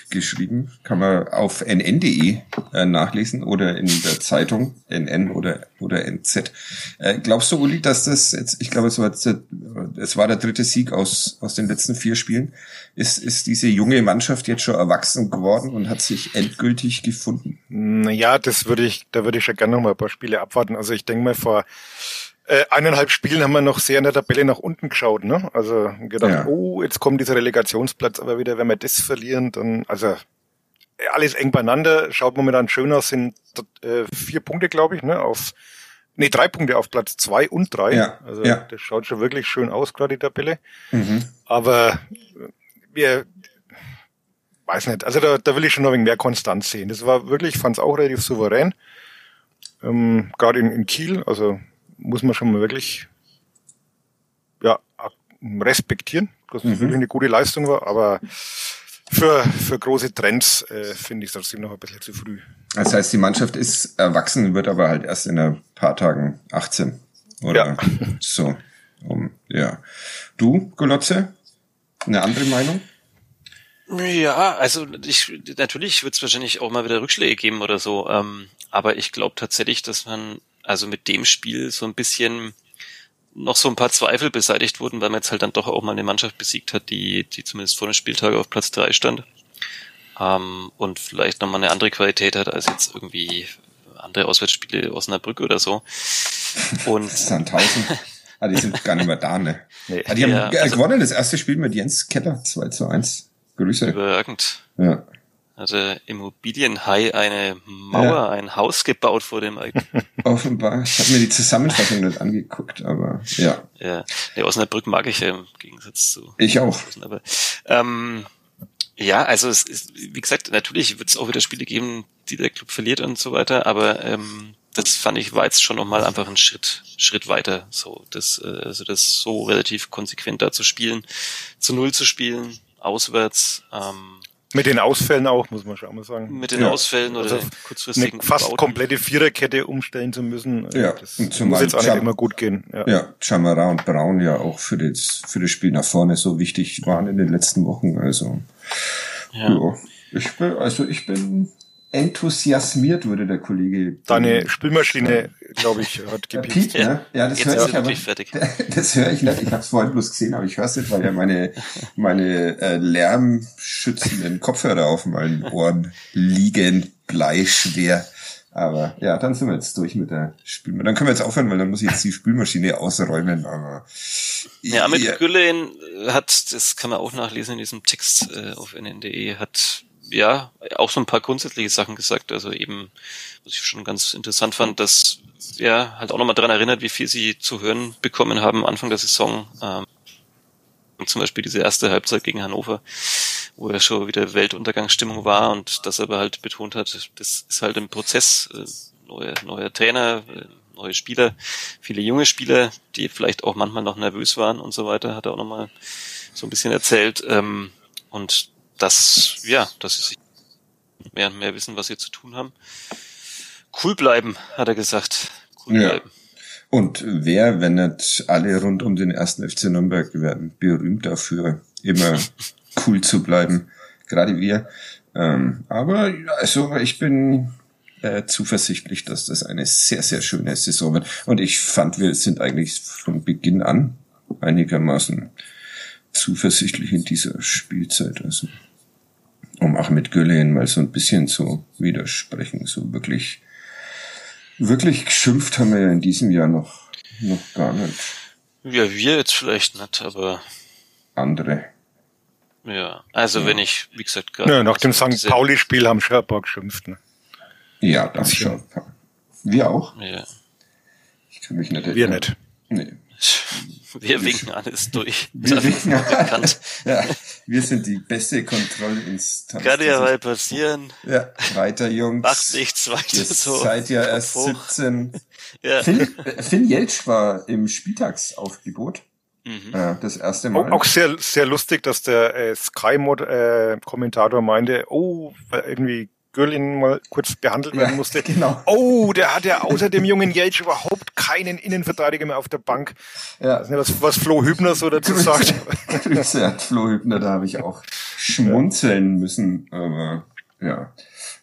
geschrieben, kann man auf nn.de äh, nachlesen oder in der Zeitung NN oder oder NZ. Äh, glaubst du, Uli, dass das jetzt, ich glaube, es war es war der dritte Sieg aus aus den letzten vier Spielen, ist ist diese junge Mannschaft jetzt schon erwachsen geworden und hat sich endgültig gefunden? Naja, das würde ich, da würde ich schon gerne noch mal ein paar Spiele abwarten. Also ich denke mal, vor äh, eineinhalb Spielen haben wir noch sehr in der Tabelle nach unten geschaut, ne? Also gedacht, Ja. oh, jetzt kommt dieser Relegationsplatz, aber wieder, wenn wir das verlieren, dann, also alles eng beieinander, schaut momentan schön aus, sind äh, vier Punkte, glaube ich, ne? Auf nee, drei Punkte auf Platz zwei und drei. Ja, Also ja. das schaut schon wirklich schön aus, gerade die Tabelle. Mhm. Aber wir weiß nicht, also da, da will ich schon noch ein wenig mehr Konstanz sehen. Das war wirklich, ich fand es auch relativ souverän. ähm, gerade in, in Kiel. Also muss man schon mal wirklich ja, respektieren, dass es Mhm. wirklich eine gute Leistung war, aber für, für große Trends äh, finde ich es trotzdem noch ein bisschen zu früh. Das heißt, die Mannschaft ist erwachsen, wird aber halt erst in ein paar Tagen 18. Oder Ja. (laughs) so. Um, ja. Du, Golotze? Eine andere Meinung? Ja, also ich, natürlich wird es wahrscheinlich auch mal wieder Rückschläge geben oder so, ähm, aber ich glaube tatsächlich, dass man also mit dem Spiel so ein bisschen noch so ein paar Zweifel beseitigt wurden, weil man jetzt halt dann doch auch mal eine Mannschaft besiegt hat, die, die zumindest vor dem Spieltag auf Platz drei stand ähm, und vielleicht nochmal eine andere Qualität hat als jetzt irgendwie andere Auswärtsspiele Osnabrück oder so. Und Sandhausen. ah, die sind gar nicht mehr da, ne? Nee. Ah, die haben Ja, ge- also- gewonnen, das erste Spiel mit Jens Keller, 2 zu 1. Grüße. überragend. Ja. Der Immobilienhai eine Mauer, Ja. ein Haus gebaut vor dem eigenen (laughs) Offenbar. Ich habe mir die Zusammenfassung nicht angeguckt, aber ja, Ja, der Osnabrück mag ich ja im Gegensatz zu. ich auch. Aber, ähm, ja, also es ist, wie gesagt, natürlich wird es auch wieder Spiele geben, die der Club verliert und so weiter, aber ähm, das fand ich war jetzt schon nochmal einfach ein Schritt, Schritt weiter. So, das, äh, also das so relativ konsequent da zu spielen, zu null zu spielen, auswärts, ähm, Mit den Ausfällen auch, muss man schon mal sagen. mit den Ja. Ausfällen oder Also kurzfristigen Eine fast Bauten. komplette Viererkette umstellen zu müssen. äh, Ja, das und muss zumal jetzt auch nicht immer gut gehen. Ja. Ja, Chamara und Braun ja auch für das, für das Spiel nach vorne so wichtig waren in den letzten Wochen. Also, Ja. ja. Ich bin, also ich bin enthusiasmiert, würde der Kollege. Deine Spülmaschine, glaube ich, hat gepiepst. Piet, ne? Ja, das höre ist ich er aber. fertig. (laughs) Das höre ich nicht. Ich habe es vorhin bloß gesehen, aber ich höre es nicht, weil ja meine, meine äh, lärmschützenden Kopfhörer auf meinen Ohren liegen, bleischwer. Aber ja, dann sind wir jetzt durch mit der Spülmaschine. Dann können wir jetzt aufhören, weil dann muss ich jetzt die Spülmaschine ausräumen. Aber Ja, Amit Gülen hat, das kann man auch nachlesen in diesem Text äh, auf nn.de, hat ja auch so ein paar grundsätzliche Sachen gesagt. Also eben, was ich schon ganz interessant fand, dass er halt auch nochmal daran erinnert, wie viel sie zu hören bekommen haben Anfang der Saison. Ähm, zum Beispiel diese erste Halbzeit gegen Hannover, wo ja schon wieder Weltuntergangsstimmung war und das aber halt betont hat, das ist halt ein Prozess, äh, neuer, neuer Trainer, äh, neue Spieler, viele junge Spieler, die vielleicht auch manchmal noch nervös waren und so weiter, hat er auch nochmal so ein bisschen erzählt. Ähm, und das, ja, dass sie sich mehr und mehr wissen, was sie zu tun haben. Cool bleiben, hat er gesagt. Cool Ja. bleiben. Und wer, wenn nicht alle rund um den ersten FC Nürnberg werden berühmt dafür, immer (laughs) cool zu bleiben. Gerade wir. Ähm, aber ja, also ich bin äh, zuversichtlich, dass das eine sehr, sehr schöne Saison wird. Und ich fand, wir sind eigentlich von Beginn an einigermaßen zuversichtlich in dieser Spielzeit. Also um auch mit Güllen mal so ein bisschen zu widersprechen, so wirklich Wirklich geschimpft haben wir ja in diesem Jahr noch, noch gar nicht. Ja, wir jetzt vielleicht nicht, aber Andere. ja. Also Ja. wenn ich, wie gesagt, gerade. Ja, nach dem St. Pauli-Spiel haben paar geschimpft. Ne? Ja, das schon. Wir auch. Ja. Ich kann mich nicht Wir erinnern. nicht. Nee. Wir winken alles durch. (laughs) Wir, Das ist bekannt. ja, wir sind die beste Kontrollinstanz. Kann ja mal passieren. Ja, weiter, Jungs. Macht nichts weiter Ihr so. seid ja erst Kopf hoch. 17. (laughs) Ja. Finn, äh, Finn Jeltsch war im Spieltagsaufgebot. Mhm. Äh, das erste Mal. Auch, auch sehr, sehr lustig, dass der äh, Sky-Mod-Kommentator meinte, oh, weil irgendwie Gürlin mal kurz behandelt werden Ja, musste. genau. Oh, der hat ja außer dem jungen Jeltsch überhaupt keinen Innenverteidiger mehr auf der Bank. ja. Nicht, was, was Flo Hübner so dazu sagt. Grüße an Flo Hübner, da habe ich auch schmunzeln müssen. Aber ja,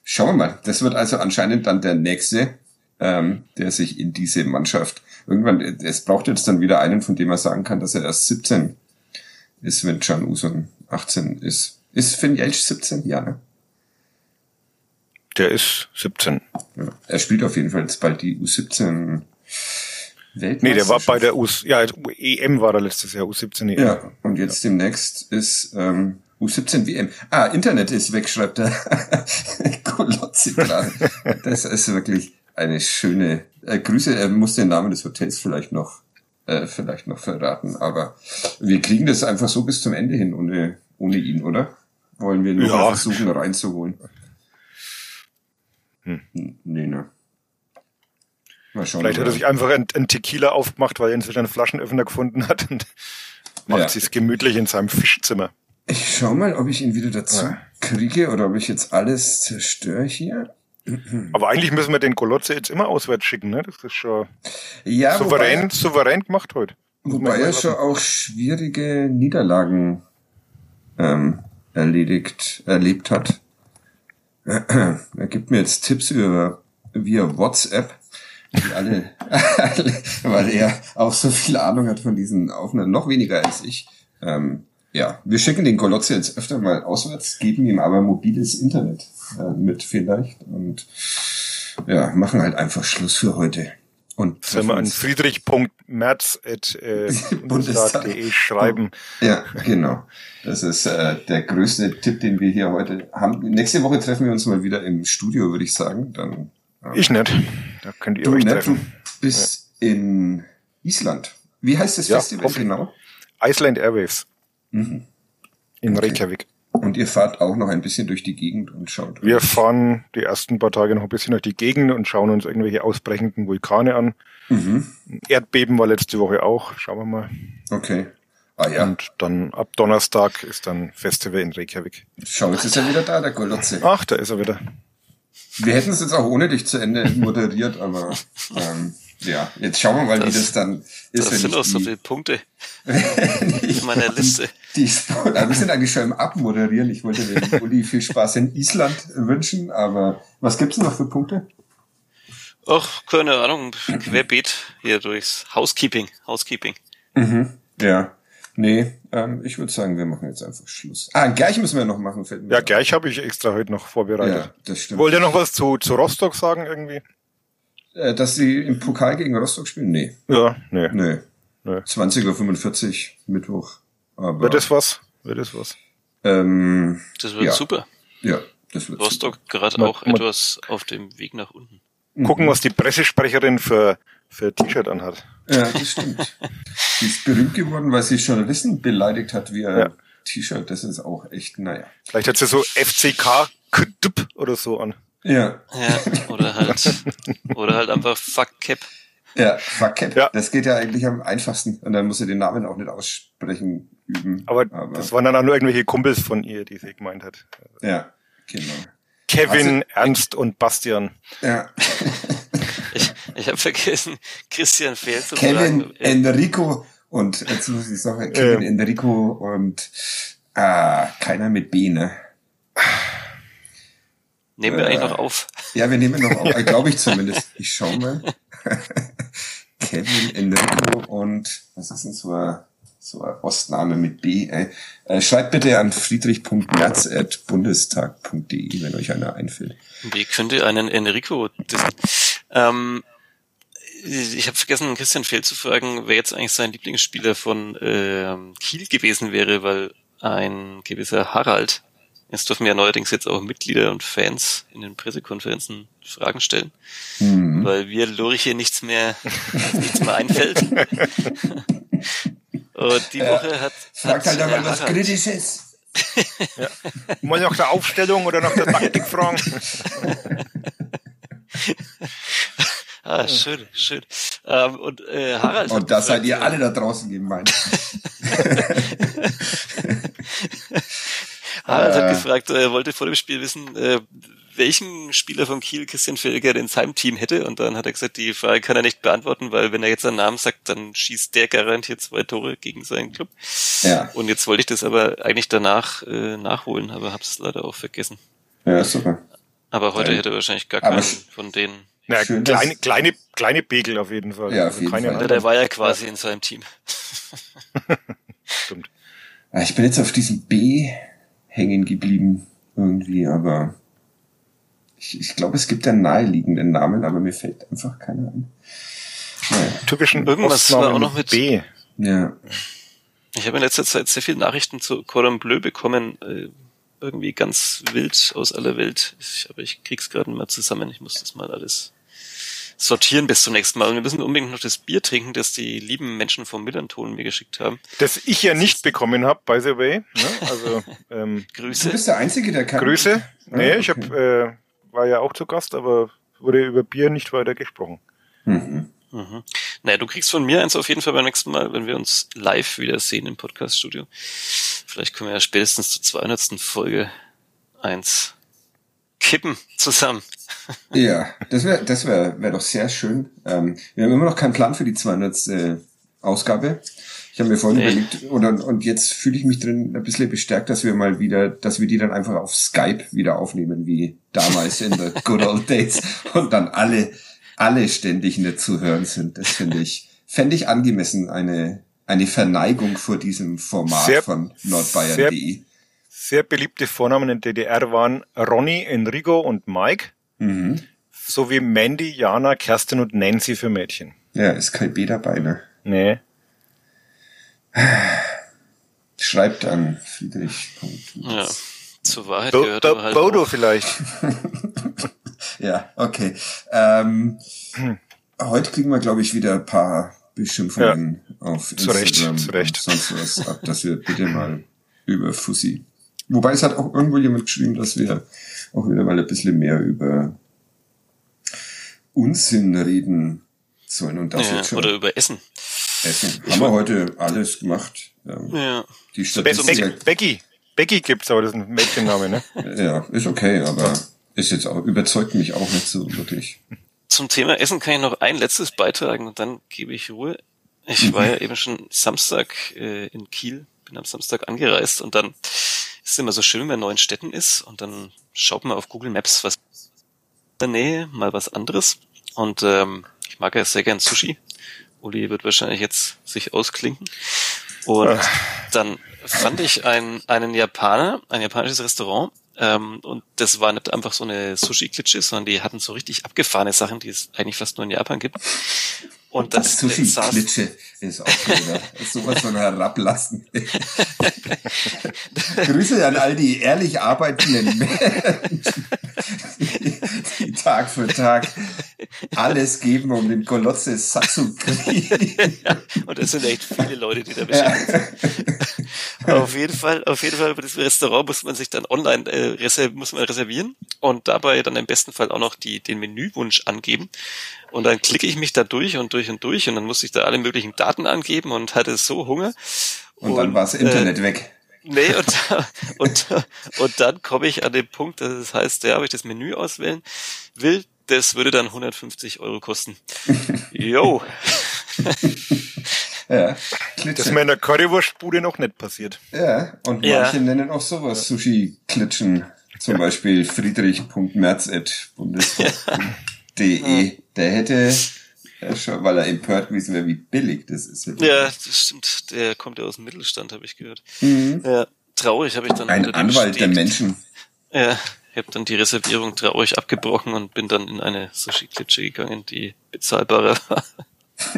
schauen wir mal. Das wird also anscheinend dann der nächste, ähm, der sich in diese Mannschaft irgendwann, es braucht jetzt dann wieder einen, von dem man sagen kann, dass er erst 17 ist, wenn Can Usun 18 ist. Ist Finn Jelsch 17? Ja, ne? Der ist 17. Ja. Er spielt auf jeden Fall jetzt bald die U17 Weltmeisterschaft. Nee, der war bei der U, ja, EM war er letztes Jahr, U17 EM. Ja, und jetzt demnächst ist ähm, U17 WM. Ah, Internet ist weg, schreibt der (laughs) Kolotzi gerade. Das ist wirklich eine schöne äh, Grüße. Er muss den Namen des Hotels vielleicht noch äh, vielleicht noch verraten, aber wir kriegen das einfach so bis zum Ende hin ohne ohne ihn, oder? Wollen wir nur Ja. versuchen reinzuholen? Hm. Nee, ne. Mal schauen, Vielleicht hat er sich einfach einen, einen Tequila aufgemacht, weil er inzwischen einen Flaschenöffner gefunden hat und (laughs) macht Ja. sich's gemütlich in seinem Fischzimmer. Ich schau mal, ob ich ihn wieder dazu Ja. kriege oder ob ich jetzt alles zerstöre hier. (clears throat) Aber eigentlich müssen wir den Golotze jetzt immer auswärts schicken, ne? Das ist schon Ja, souverän, wobei, souverän gemacht heute. Wobei er schon auch schwierige Niederlagen ähm, erledigt, erlebt hat. (clears throat) Er gibt mir jetzt Tipps über via WhatsApp, die alle, (laughs) weil er auch so viel Ahnung hat von diesen Aufnahmen, noch weniger als ich. Ähm, ja, wir schicken den Golotze jetzt öfter mal auswärts, geben ihm aber mobiles Internet äh, mit vielleicht und ja, machen halt einfach Schluss für heute. Und Sollen wir an friedrich.merz.bundestag.de (laughs) Bundestag. schreiben. Ja, genau. Das ist äh, der größte Tipp, den wir hier heute haben. Nächste Woche treffen wir uns mal wieder im Studio, würde ich sagen. Dann äh, Ich nicht. Da könnt ihr du, euch du treffen. bist in Island. Wie heißt das Ja, Festival genau? Iceland Airwaves Mhm. in Okay. Reykjavik. Und ihr fahrt auch noch ein bisschen durch die Gegend und schaut. Wir fahren die ersten paar Tage noch ein bisschen durch die Gegend und schauen uns irgendwelche ausbrechenden Vulkane an. Mhm. Erdbeben war letzte Woche auch. Schauen wir mal. Okay. Ah ja, Und dann ab Donnerstag ist dann Festival in Reykjavik. schau, jetzt ist er wieder da, der Golotze. Ach, da ist er wieder. Wir hätten es jetzt auch ohne dich zu Ende moderiert, aber ähm, ja, jetzt schauen wir mal, wie Das- das dann ist. Das wenn sind ich auch so die- viele Punkte (laughs) in meiner Liste. Die Sport, aber wir sind eigentlich schon im Abmoderieren. Ich wollte dem (laughs) Uli viel Spaß in Island wünschen, aber was gibt's denn noch für Punkte? Ach, keine Ahnung, querbeet hier durchs Housekeeping. Housekeeping. Mhm. Ja. Nee, ähm, ich würde sagen, wir machen jetzt einfach Schluss. Ah, gleich müssen wir noch machen, fällt mir Ja, gleich habe ich extra heute noch vorbereitet. Ja, das stimmt. Wollt ihr noch was zu, zu Rostock sagen irgendwie? Äh, dass sie im Pokal gegen Rostock spielen? Nee. Ja, nee. Nee. Nee. 20.45 Uhr, Mittwoch. Aber, Wird das was? Wird das was? ähm, Das wird Ja. super. ja, das wird Rostock gerade auch mal- etwas auf dem Weg nach unten. Gucken, was die Pressesprecherin für, für T-Shirt anhat. Ja, das stimmt. Die ist berühmt geworden, weil sie Journalisten beleidigt hat wie ein Ja. T-Shirt. Das ist auch echt, naja. Vielleicht hat sie so FCK oder so an. Ja, Ja, oder halt, oder halt einfach Fuck Cap. ja, fuck Cap. Ja. Das geht ja eigentlich am einfachsten. Und dann muss sie den Namen auch nicht aussprechen üben. Aber, das waren dann auch nur irgendwelche Kumpels von ihr, die sie gemeint hat. ja, genau. Kevin, Ernst und Bastian. Ja. (laughs) Ich, ich habe vergessen, Christian Fehl zu Kevin, Enrico und jetzt muss ich sagen, Kevin, Ähm. Enrico und ah, keiner mit B, ne? Nehmen wir äh, eigentlich noch auf. Ja, wir nehmen noch auf, (laughs) glaube ich zumindest. Ich schau mal. (laughs) Kevin, Enrico und was ist denn so ein, so ein Ostname mit B? Äh, äh, schreibt bitte an friedrich.merz.bundestag.de, wenn euch einer einfällt. Wie könnte einen Enrico? Ähm, ich habe vergessen, Christian Fehl zu fragen, wer jetzt eigentlich sein Lieblingsspieler von ähm, Kiel gewesen wäre, weil ein gewisser Harald, jetzt dürfen ja neuerdings jetzt auch Mitglieder und Fans in den Pressekonferenzen Fragen stellen, Hm. weil wir Lurche nichts mehr, nichts mehr einfällt. (laughs) Und die Woche hat, Fragt halt einmal was Kritisches. Mal nach der Aufstellung oder nach der Taktik fragen. (laughs) Ah, schön, schön. Ähm, und äh, Harald Und das seid ihr äh, alle da draußen gemeint. (laughs) Harald Äh. hat gefragt, er wollte vor dem Spiel wissen, äh, welchen Spieler von Kiel Christian Felger in seinem Team hätte. Und dann hat er gesagt, die Frage kann er nicht beantworten, weil wenn er jetzt seinen Namen sagt, dann schießt der garantiert zwei Tore gegen seinen Club. Ja. Und jetzt wollte ich das aber eigentlich danach äh, nachholen, aber habe es leider auch vergessen. Ja, super. Aber heute Ja. hätte er wahrscheinlich gar keinen von denen. Na, Schön, kleine, kleine, kleine Pegel auf jeden Fall. Also Ja, auf jeden keine Fall. Ja, der war ja quasi in seinem Team. (laughs) Stimmt. Ich bin jetzt auf diesem B hängen geblieben irgendwie, aber ich, ich glaube, es gibt einen naheliegenden Namen, aber mir fällt einfach keiner ein. Naja. Typischen Irgendwas war auch noch mit- B. Ja. Ich habe in letzter Zeit sehr viele Nachrichten zu Cordon Bleu bekommen. Äh, irgendwie ganz wild aus aller Welt. Ich, aber ich krieg's gerade mal zusammen. Ich muss das mal alles sortieren bis zum nächsten Mal. Und wir müssen unbedingt noch das Bier trinken, das die lieben Menschen vom Millanton mir geschickt haben. Das ich ja nicht bekommen habe, by the way. Ne? Also (laughs) ähm, Du Grüße. bist der Einzige, der kann. Grüße. Nee, Ah, ich hab, äh, war ja auch zu Gast, aber wurde über Bier nicht weiter gesprochen. Mhm. Mhm. Naja, du kriegst von mir eins auf jeden Fall beim nächsten Mal, wenn wir uns live wiedersehen im Podcast-Studio. Vielleicht können wir ja spätestens zur 200. Folge eins kippen zusammen. (laughs) Ja, das wäre das wäre wär doch sehr schön. Ähm, wir haben immer noch keinen Plan für die 200. Äh, Ausgabe. Ich habe mir vorhin nee. überlegt, oder, und jetzt fühle ich mich drin ein bisschen bestärkt, dass wir mal wieder, dass wir die dann einfach auf Skype wieder aufnehmen, wie damals in the good old days (laughs) und dann alle alle ständig nicht zu hören sind. Das finde ich, fände ich angemessen, eine, eine Verneigung vor diesem Format sehr, von nordbayern.de. Sehr, beliebte Vornamen in der DDR waren Ronny, Enrico und Mike. Mhm. Sowie Mandy, Jana, Kerstin und Nancy für Mädchen. Ja, ist kein B dabei, ne? Nee. (sighs) Schreibt an Friedrich. Ja, zur Wahrheit Bo gehört Bo halt Bodo auch. vielleicht. (laughs) ja, okay. Ähm, hm. (clears throat) Heute kriegen wir, glaube ich, wieder ein paar Beschimpfungen ja. auf Instagram zu Recht, zu Recht. sonst was ab, dass wir bitte mal (clears throat) über Fussi. Wobei es hat auch irgendwo jemand geschrieben, dass wir auch wieder mal ein bisschen mehr über Unsinn reden sollen und das ja, jetzt schon. Oder über Essen. Essen. Ich Haben wir heute alles gemacht. Ja. Die Statistik. Becky. Becky gibt's, aber das ist ein Mädchenname, ne? ja, ist okay, aber ist jetzt auch, überzeugt mich auch nicht so wirklich. Zum Thema Essen kann ich noch ein letztes beitragen und dann gebe ich Ruhe. Ich war ja (laughs) eben schon Samstag äh, in Kiel, bin am Samstag angereist und dann ist es immer so schön, wenn man in neuen Städten ist und dann schaut man auf Google Maps was in der Nähe, mal was anderes. Und ähm, ich mag ja sehr gern Sushi. Uli wird wahrscheinlich jetzt sich ausklinken. Und dann fand ich einen, einen Japaner, ein japanisches Restaurant, ähm, und das war nicht einfach so eine Sushi-Klitsche, sondern die hatten so richtig abgefahrene Sachen, die es eigentlich fast nur in Japan gibt. Und das Sushi-Klitsche ist auch wieder sowas von herablassen. (laughs) Grüße an all die ehrlich arbeitenden Menschen, (laughs) die (laughs) Tag für Tag alles geben, um den Kolosse satt zu kriegen. Ja, (laughs) und es sind echt viele Leute, die da beschäftigt sind. auf jeden Fall, auf jeden Fall, bei diesem Restaurant muss man sich dann online äh, muss man reservieren und dabei dann im besten Fall auch noch die, den Menüwunsch angeben. Und dann klicke ich mich da durch und durch und durch und dann muss ich da alle möglichen Daten angeben und hatte so Hunger. Und, und dann war das Internet äh, weg. Nee, und, (laughs) und, und dann komme ich an den Punkt, das heißt, ja, ob ich das Menü auswählen will, das würde dann 150 Euro kosten. (laughs) Jo. ja, Klitsche. Das ist mir in der Currywurstbude noch nicht passiert. Ja, und manche ja. nennen auch sowas Sushi-Klitschen. Zum Beispiel friedrich.merz.bundespost.de. Der hätte weil er empört gewesen wäre, wie billig das ist. Ja, das stimmt. Der kommt ja aus dem Mittelstand, habe ich gehört. Mhm. Ja, traurig habe ich dann. Ein Anwalt der Menschen. Ja, ich habe dann die Reservierung traurig abgebrochen und bin dann in eine Sushi-Klitsche gegangen, die bezahlbarer war. (laughs)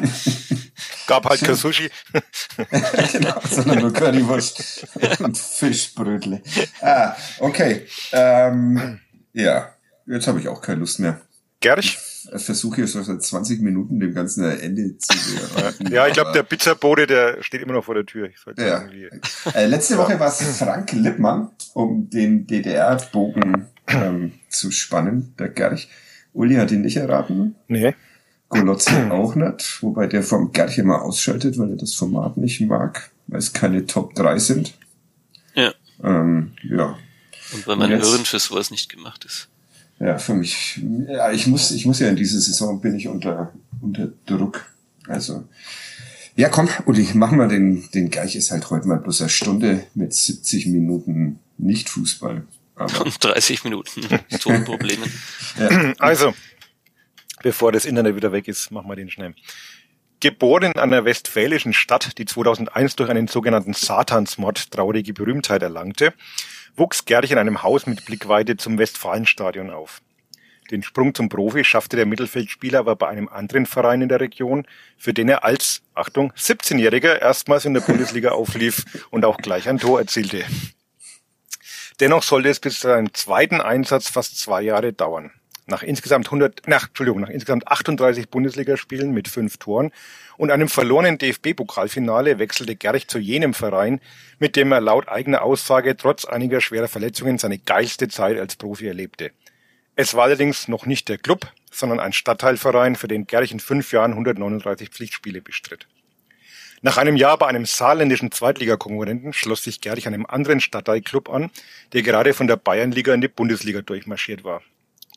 Gab halt kein Sushi. (laughs) genau, sondern nur Currywurst und Fischbrötle. Ah, okay. Ähm, ja, jetzt habe ich auch keine Lust mehr. Gerch? Ich versuche jetzt seit 20 Minuten dem ganzen Ende zu bereiten. Ja, ich glaube, der Pizzabote, der steht immer noch vor der Tür. ja. Äh, letzte Woche war es Frank Lippmann, um den DDR-Bogen ähm, zu spannen, der Gerch. Uli hat ihn nicht erraten. Nee. Golotzi auch nicht, wobei der vom Gerch immer ausschaltet, weil er das Format nicht mag, weil es keine Top 3 sind. Ja. Ähm, ja. Und weil mein Hören fürs sowas nicht gemacht ist ja, für mich, ja, ich muss, ich muss ja in dieser Saison bin ich unter, unter Druck. Also, ja, komm, Uli, machen wir den, den gleich ist halt heute mal bloß eine Stunde mit 70 Minuten nicht Fußball. Aber (laughs) 30 Minuten Tonproblemen. (laughs) ja. Also, bevor das Internet wieder weg ist, machen wir den schnell. Geboren in einer westfälischen Stadt, die 2001 durch einen sogenannten Satansmord traurige Berühmtheit erlangte, wuchs Gerch in einem Haus mit Blickweite zum Westfalenstadion auf. Den Sprung zum Profi schaffte der Mittelfeldspieler aber bei einem anderen Verein in der Region, für den er als, Achtung, 17-Jähriger erstmals in der Bundesliga auflief und auch gleich ein Tor erzielte. Dennoch sollte es bis zu seinem zweiten Einsatz fast zwei Jahre dauern. Nach insgesamt 100, nach, Entschuldigung, nach insgesamt 38 Bundesligaspielen mit fünf Toren und einem verlorenen DFB-Pokalfinale wechselte Gerch zu jenem Verein, mit dem er laut eigener Aussage trotz einiger schwerer Verletzungen seine geilste Zeit als Profi erlebte. Es war allerdings noch nicht der Club, sondern ein Stadtteilverein, für den Gerch in fünf Jahren 139 Pflichtspiele bestritt. Nach einem Jahr bei einem saarländischen Zweitligakonkurrenten schloss sich Gerch einem anderen Stadtteilclub an, der gerade von der Bayernliga in die Bundesliga durchmarschiert war.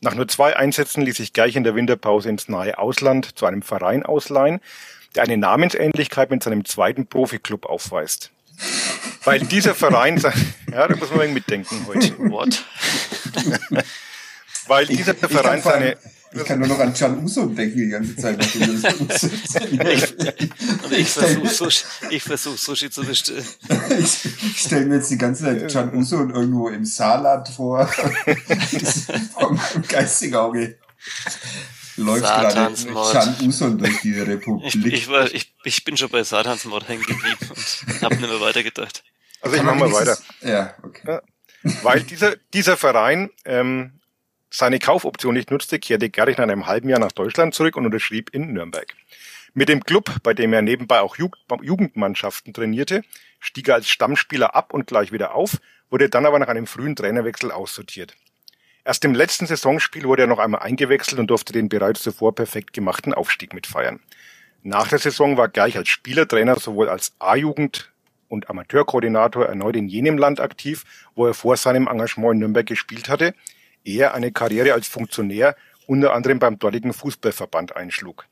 Nach nur zwei Einsätzen ließ sich Gerch in der Winterpause ins nahe Ausland zu einem Verein ausleihen, der eine Namensähnlichkeit mit seinem zweiten Profiklub aufweist. Weil dieser Verein, (laughs) ja, da muss man mitdenken heute. What? Weil dieser ich, Verein ich seine. Ich kann nur noch an Can Uso denken die ganze Zeit. (laughs) ich ich versuche Sushi, ich versuch, Sushi zu bestellen. ich ich stelle mir jetzt die ganze Zeit Can Uso irgendwo im Saarland vor. vor meinem geistigen Auge läuft gerade Can Uso durch die Republik. Ich, ich, war, ich, ich bin schon bei Satansmord hängen geblieben und habe nicht mehr weitergedacht. Also ich mache mal weiter. Ja, okay. Ja, weil dieser, dieser Verein ähm, seine Kaufoption nicht nutzte, kehrte Gerich nach einem halben Jahr nach Deutschland zurück und unterschrieb in Nürnberg. Mit dem Club, bei dem er nebenbei auch Jugendmannschaften trainierte, stieg er als Stammspieler ab und gleich wieder auf, wurde dann aber nach einem frühen Trainerwechsel aussortiert. Erst im letzten Saisonspiel wurde er noch einmal eingewechselt und durfte den bereits zuvor perfekt gemachten Aufstieg mitfeiern. Nach der Saison war Gerich als Spielertrainer sowohl als A-Jugend und Amateurkoordinator erneut in jenem Land aktiv, wo er vor seinem Engagement in Nürnberg gespielt hatte, er eine Karriere als Funktionär unter anderem beim dortigen Fußballverband einschlug.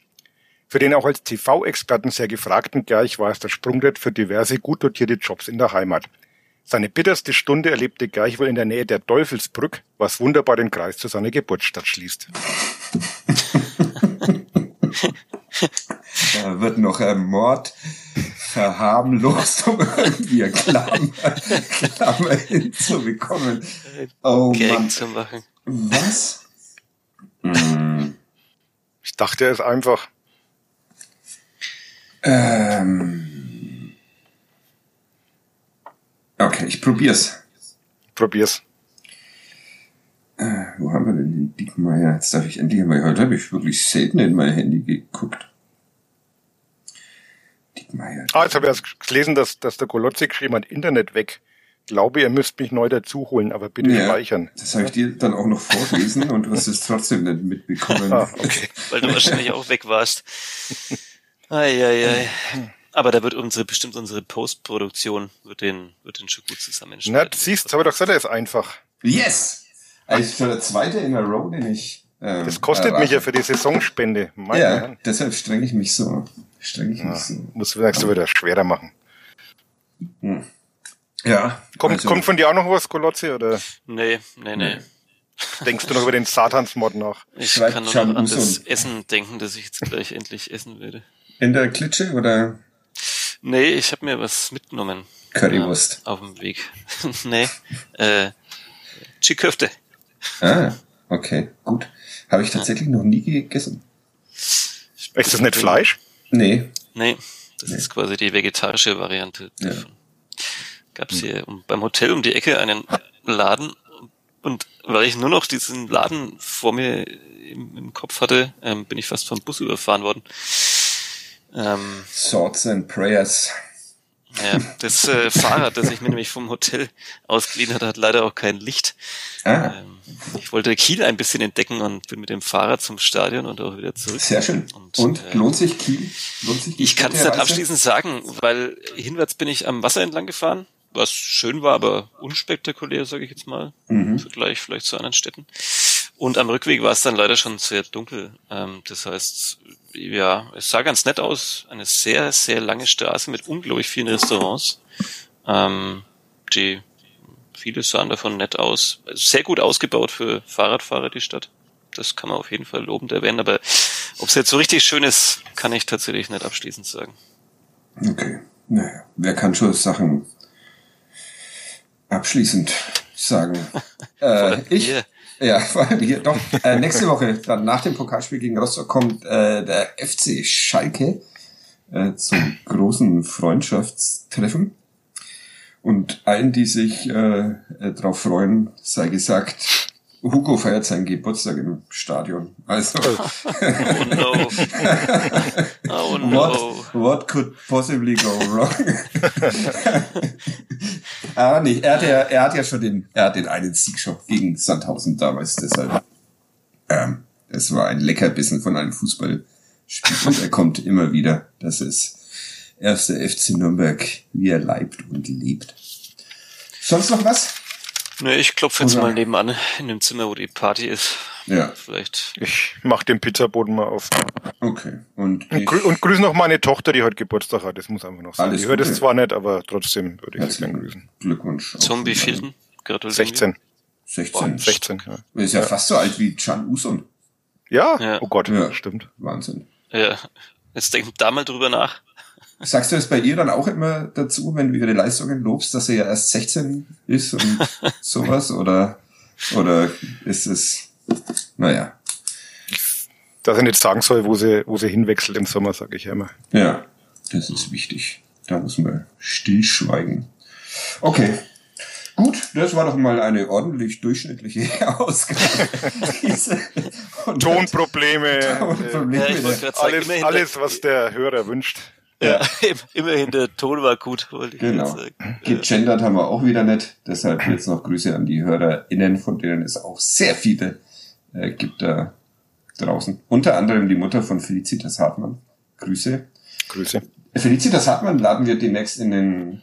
Für den auch als TV-Experten sehr gefragten Gerch war es das Sprungbrett für diverse gut dotierte Jobs in der Heimat. Seine bitterste Stunde erlebte Gerch wohl in der Nähe der Teufelsbrück, was wunderbar den Kreis zu seiner Geburtsstadt schließt. (laughs) da wird noch ein Mord verharmlost, (laughs) um irgendwie eine Klammer, Klammer hinzubekommen. Oh Gang Mann. zu machen. Was? Ich dachte, er ist einfach. Ähm. Okay, ich probier's. Probier's. Äh, wo haben wir denn den Diekmeier? Jetzt darf ich endlich mal. Heute habe ich wirklich selten in mein Handy geguckt. Diekmeier. Ah, jetzt habe ich erst gelesen, dass, dass der Golotzi geschrieben hat, Internet weg. Glaube, ihr müsst mich neu dazu holen, aber bitte Ja, speichern. Das habe ich dir dann auch noch vorgelesen und du hast es trotzdem nicht mitbekommen. (laughs) Ah, okay. Weil du wahrscheinlich auch weg warst. Eieiei. Aber da wird unsere, bestimmt unsere Postproduktion, wird den, wird den schon gut Na, zusammenschneiden. du siehst, habe ich doch gesagt, er ist einfach. Yes! Also schon der zweite in a row, den ich. Ähm, Das kostet errate. mich ja für die Saisonspende. Meine Ja, Herren. deshalb strenge ich mich so. Strenge ich mich so. Muss so wieder schwerer machen. Ja. Kommt, also- kommt von dir auch noch was, Golotzi, oder Nee, nee, nee. denkst du noch über den Satansmod nach? (laughs) Ich Schreibt kann nur Can noch an das Essen denken, das ich jetzt gleich endlich essen werde. In der Klitsche oder Nee, ich habe mir was mitgenommen. Currywurst? Ja, auf dem Weg. (laughs) nee, äh, Chiköfte. Ah, okay, gut. Habe ich tatsächlich noch nie gegessen. Ist das nicht Fleisch? Nee. Nee, das ist quasi die vegetarische Variante Ja. davon. Gab's hier um, beim Hotel um die Ecke einen Laden und weil ich nur noch diesen Laden vor mir im, im Kopf hatte, ähm, bin ich fast vom Bus überfahren worden. Ähm, Swords and Prayers. Ja, das äh, Fahrrad, das ich mir nämlich vom Hotel ausgeliehen hatte, hat leider auch kein Licht. Ah, Ähm, ich wollte Kiel ein bisschen entdecken und bin mit dem Fahrrad zum Stadion und auch wieder zurück. sehr schön. Und, Und, äh, lohnt sich Kiel? Lohnt sich die Ich kann es nicht Städtereise? abschließend sagen, weil hinwärts bin ich am Wasser entlang gefahren, was schön war, aber unspektakulär, sage ich jetzt mal, Mhm. im Vergleich vielleicht zu anderen Städten. Und am Rückweg war es dann leider schon sehr dunkel. Ähm, das heißt, ja, es sah ganz nett aus. Eine sehr, sehr lange Straße mit unglaublich vielen Restaurants. Ähm, die viele sahen davon nett aus. Sehr gut ausgebaut für Fahrradfahrer, die Stadt. Das kann man auf jeden Fall lobend erwähnen, aber ob es jetzt so richtig schön ist, kann ich tatsächlich nicht abschließend sagen. Okay. Naja, wer kann schon Sachen abschließend sagen? (laughs) äh, ich? Ja, (laughs) vor allem hier. Doch, äh, nächste Woche, dann nach dem Pokalspiel gegen Rostock, kommt äh, der FC Schalke äh, zum großen Freundschaftstreffen. Und allen, die sich äh, äh, darauf freuen, sei gesagt, Hugo feiert seinen Geburtstag im Stadion. Also, Oh no. (laughs) Oh no. what, what could possibly go wrong? (laughs) ah, nee, er hat ja, er hat ja schon den, er hat den einen Sieg schon gegen Sandhausen damals, deshalb, ähm, Es war ein Leckerbissen von einem Fußballspiel und er kommt immer wieder. Das ist erster FC Nürnberg, wie er leibt und lebt. Sonst noch was? Ne, ich klopfe jetzt Oder- mal nebenan in dem Zimmer, wo die Party ist. Ja, Vielleicht. Ich mach den Pizzaboden mal auf. okay. Und Und, grü und grüße noch meine Tochter, die heute Geburtstag hat. Das muss einfach noch sein. Alles die hört es zwar nicht, aber trotzdem würde ich sie gerne grüßen. Glückwunsch. Zum wievielten? meinem- Gratuliere. 16. 16. 16, ja. Ist ja, fast so alt wie Can Usun. Ja? Ja. Oh Gott, Ja. stimmt. Wahnsinn. Ja. Jetzt denk da mal drüber nach. Sagst du das bei ihr dann auch immer dazu, wenn du ihre Leistungen lobst, dass sie ja erst 16 ist und (laughs) sowas? Oder, oder ist es, naja, Dass er nicht sagen soll, wo sie, wo sie hinwechselt im Sommer, sage ich ja immer. ja, das ist wichtig. Da muss man stillschweigen. Okay. Gut, das war doch mal eine ordentlich durchschnittliche (laughs) Ausgabe. Tonprobleme, Tonprobleme. Ja, ich alles, alles, was der Hörer wünscht. Ja. (laughs) immerhin der Ton war gut, wollte ich Genau. sagen. Gegendert haben wir auch wieder nicht. Deshalb jetzt noch Grüße an die HörerInnen, von denen es auch sehr viele äh, gibt da draußen. Unter anderem die Mutter von Felicitas Hartmann. Grüße. Grüße. Felicitas Hartmann laden wir demnächst in den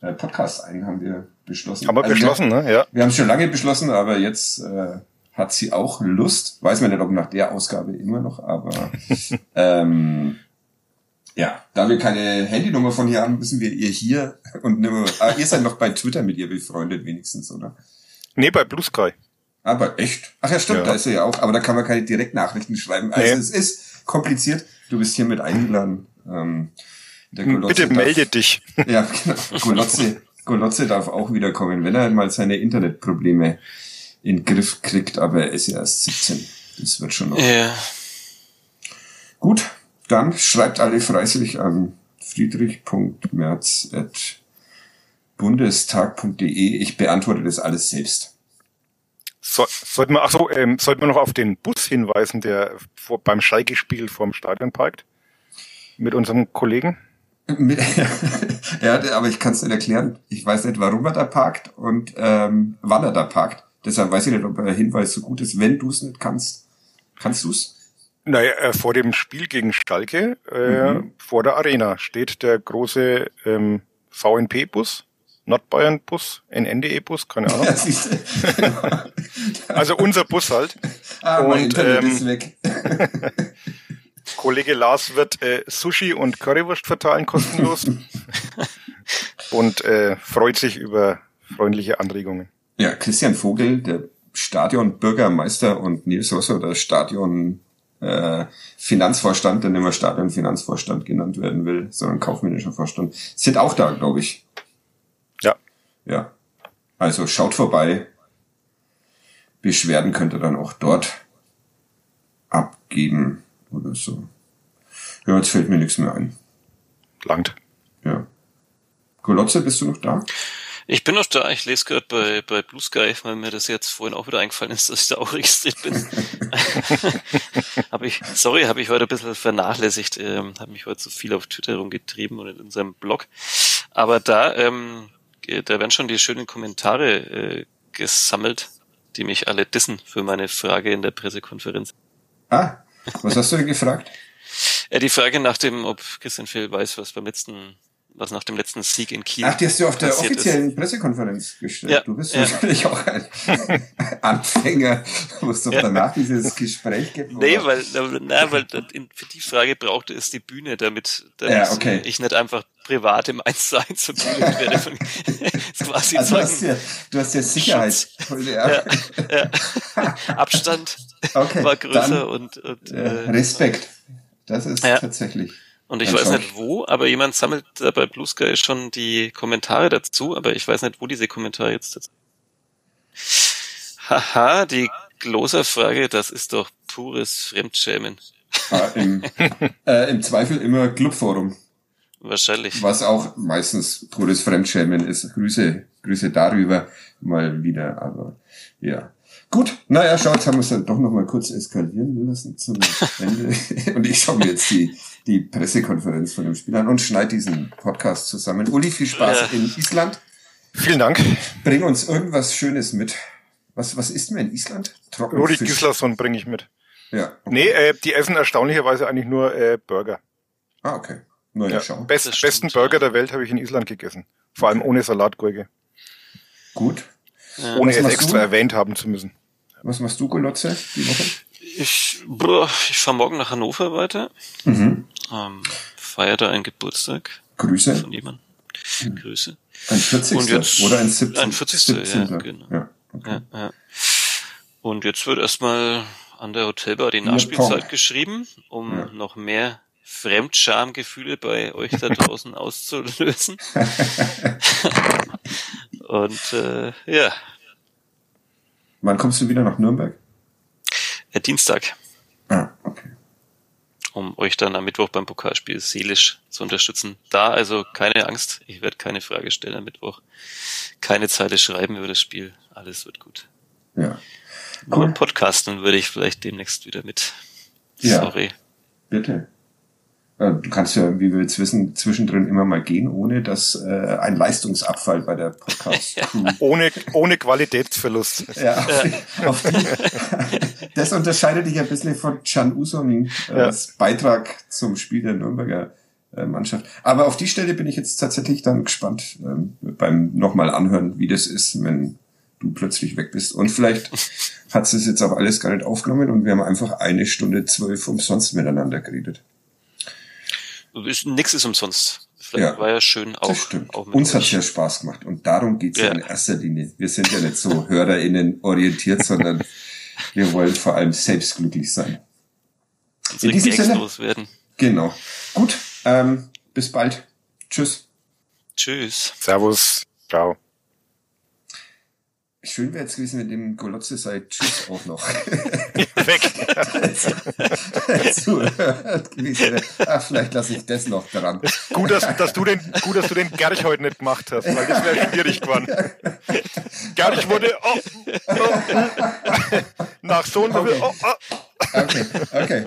äh, Podcast ein, haben wir beschlossen. Haben wir Also beschlossen, ne? Ja. Wir haben es schon lange beschlossen, aber jetzt äh, hat sie auch Lust. Weiß man nicht, ob nach der Ausgabe immer noch, aber (laughs) ähm, ja, da wir keine Handynummer von ihr haben, müssen wir ihr hier (laughs) und nimmer, ah, ihr seid noch bei Twitter mit ihr befreundet wenigstens, oder? Nee, bei Blue Sky. Aber echt? Ach ja, stimmt, Ja. da ist sie ja auch. Aber da kann man keine Direktnachrichten schreiben. Also Nee. es ist kompliziert. Du bist hiermit eingeladen. Ähm, Bitte darf- melde dich. (laughs) Ja, genau. Golotze, Golotze darf auch wiederkommen, wenn er mal seine Internetprobleme in den Griff kriegt, aber er ist ja erst 17. Das wird schon noch. Ja. Gut, dann schreibt alle fleißig an friedrich.merz.bundestag.de. Ich beantworte das alles selbst. So, sollten wir, ach so, ähm, sollten wir noch auf den Bus hinweisen, der vor, beim Schalke-Spiel vorm Stadion parkt? Mit unserem Kollegen? (laughs) Ja, aber ich kann es nicht erklären. Ich weiß nicht, warum er da parkt und ähm, wann er da parkt. Deshalb weiß ich nicht, ob der Hinweis so gut ist. Wenn du es nicht kannst, kannst du es? Naja, äh, vor dem Spiel gegen Schalke, äh, Mhm. vor der Arena, steht der große ähm, VNP-Bus, Nordbayern-Bus, NNDE-Bus, keine (laughs) Ahnung. Ja. (laughs) Also unser Bus halt. (laughs) ah, mein Und, Internet ähm, ist weg. Kollege Lars wird äh, Sushi und Currywurst verteilen, kostenlos. und äh, freut sich über freundliche Anregungen. Ja, Christian Vogel, der Stadionbürgermeister und Nils Rosser, der Stadion äh, Finanzvorstand, der nicht mehr Stadion Finanzvorstand genannt werden will, sondern kaufmännischer Vorstand, sind auch da, glaube ich. Ja. Ja. Also schaut vorbei. Beschwerden könnt ihr dann auch dort abgeben oder so. Ja, jetzt fällt mir nichts mehr ein. Langt. Ja. Golotze, bist du noch da? Ich bin noch da, ich lese gerade bei, bei Blue Sky, weil mir das jetzt vorhin auch wieder eingefallen ist, dass ich da auch registriert bin. (laughs) hab ich, sorry, habe ich heute ein bisschen vernachlässigt, ähm, habe mich heute zu viel auf Twitter rumgetrieben und in unserem Blog. Aber da, ähm, da werden schon die schönen Kommentare äh, gesammelt, die mich alle dissen für meine Frage in der Pressekonferenz. Ah, was hast du denn gefragt? (laughs) Äh, die Frage nach dem, ob Christian Phil weiß, was beim letzten, was nach dem letzten Sieg in Kiel Ach, die hast du auf der passiert ist. offiziellen Pressekonferenz gestellt. Ja, Du bist ja. wahrscheinlich auch ein (laughs) Anfänger, wo es doch Ja. danach dieses Gespräch gibt. Nee, oder? weil, na, weil für die Frage brauchte es die Bühne, damit, damit Ja, okay. ich nicht einfach privat im 1 zu 1 zur Bühne werde. Von, (laughs) quasi also du hast ja, du hast ja Sicherheit. (laughs) Ja. Abstand Okay, war größer dann, und, und, Äh, äh, Respekt. Das ist tatsächlich. Und ich weiß nicht wo, aber jemand sammelt da bei Blue Sky schon die Kommentare dazu, aber ich weiß nicht, wo diese Kommentare jetzt dazu. Haha, die Gloser-Frage, das ist doch pures Fremdschämen. Ah, im, (laughs) äh, Im Zweifel immer Clubforum, Wahrscheinlich. was auch meistens pures Fremdschämen ist. Grüße, Grüße darüber mal wieder, aber ja. Gut, naja, schaut, jetzt haben wir es dann doch noch mal kurz eskalieren lassen zum Ende. (laughs) Und ich schaue mir jetzt die, die Pressekonferenz von dem Spiel an und schneide diesen Podcast zusammen. Uli, viel Spaß Ja. in Island. Vielen Dank. Bring uns irgendwas Schönes mit. Was, was isst man in Island? Rudi Trockenfisch. Gislason bringe ich mit. Ja. Okay. Nee, äh, die essen erstaunlicherweise eigentlich nur äh, Burger. Ah, okay. Na ja, schau. best, stimmt, besten Burger ja. der Welt habe ich in Island gegessen. Vor allem ohne Salatgurke. Gut. Ja. Ohne es extra du? erwähnt haben zu müssen. Was machst du, Golotze, die Woche? Ich, boah, ich fahre morgen nach Hannover weiter. Mhm. Ähm, feier da einen Geburtstag Grüße. von jemandem. Grüße. Ein 40. Und jetzt- oder ein 17. ein 40., 17. ja, genau. Ja, okay. Ja, ja. Und jetzt wird erstmal an der Hotelbar die Nachspielzeit geschrieben, um Ja. noch mehr Fremdschamgefühle bei euch da draußen (laughs) auszulösen. (laughs) Und äh, ja, Wann kommst du wieder nach Nürnberg? äh, Dienstag, Ah, okay. um euch dann am Mittwoch beim Pokalspiel seelisch zu unterstützen. Da also keine Angst, ich werde keine Frage stellen am Mittwoch, keine Zeile schreiben über das Spiel, alles wird gut. Ja. Cool. podcasten würde ich vielleicht demnächst wieder mit. Ja. Sorry. Bitte. Äh, Du kannst ja, wie wir jetzt wissen, zwischendrin immer mal gehen, ohne dass äh, ein Leistungsabfall bei der Podcast-Crew (laughs) Ohne, ohne Qualitätsverlust. Ja, auf die, auf die, das unterscheidet dich ein bisschen von Can Usong äh, Ja. als Beitrag zum Spiel der Nürnberger äh, Mannschaft. Aber auf die Stelle bin ich jetzt tatsächlich dann gespannt ähm, beim nochmal anhören, wie das ist, wenn du plötzlich weg bist. Und vielleicht (laughs) hat es jetzt auch alles gar nicht aufgenommen und wir haben einfach eine Stunde zwölf umsonst miteinander geredet. Ist, nix ist umsonst. Vielleicht Ja. war ja schön auch. Das stimmt. auch Uns hat euch. ja Spaß gemacht und darum geht's ja. Ja. in erster Linie. Wir sind ja nicht so HörerInnen orientiert, sondern (laughs) wir wollen vor allem selbst glücklich sein. in diesem Sinne- loswerden. Genau. Gut, ähm, bis bald. Tschüss. Tschüss. Servus. Ciao. Schön wäre jetzt gewesen, wenn dem Golotze sei Tschüss auch noch (laughs) Weg. (laughs) zuhört gewesen wäre. Ach, vielleicht lasse ich das noch dran. Gut, dass, dass du den, gut, dass du den Gerch heute nicht gemacht hast, weil das wäre schwierig geworden. Gerch wurde, oh, oh, nach so so viel, oh, oh. Okay, okay.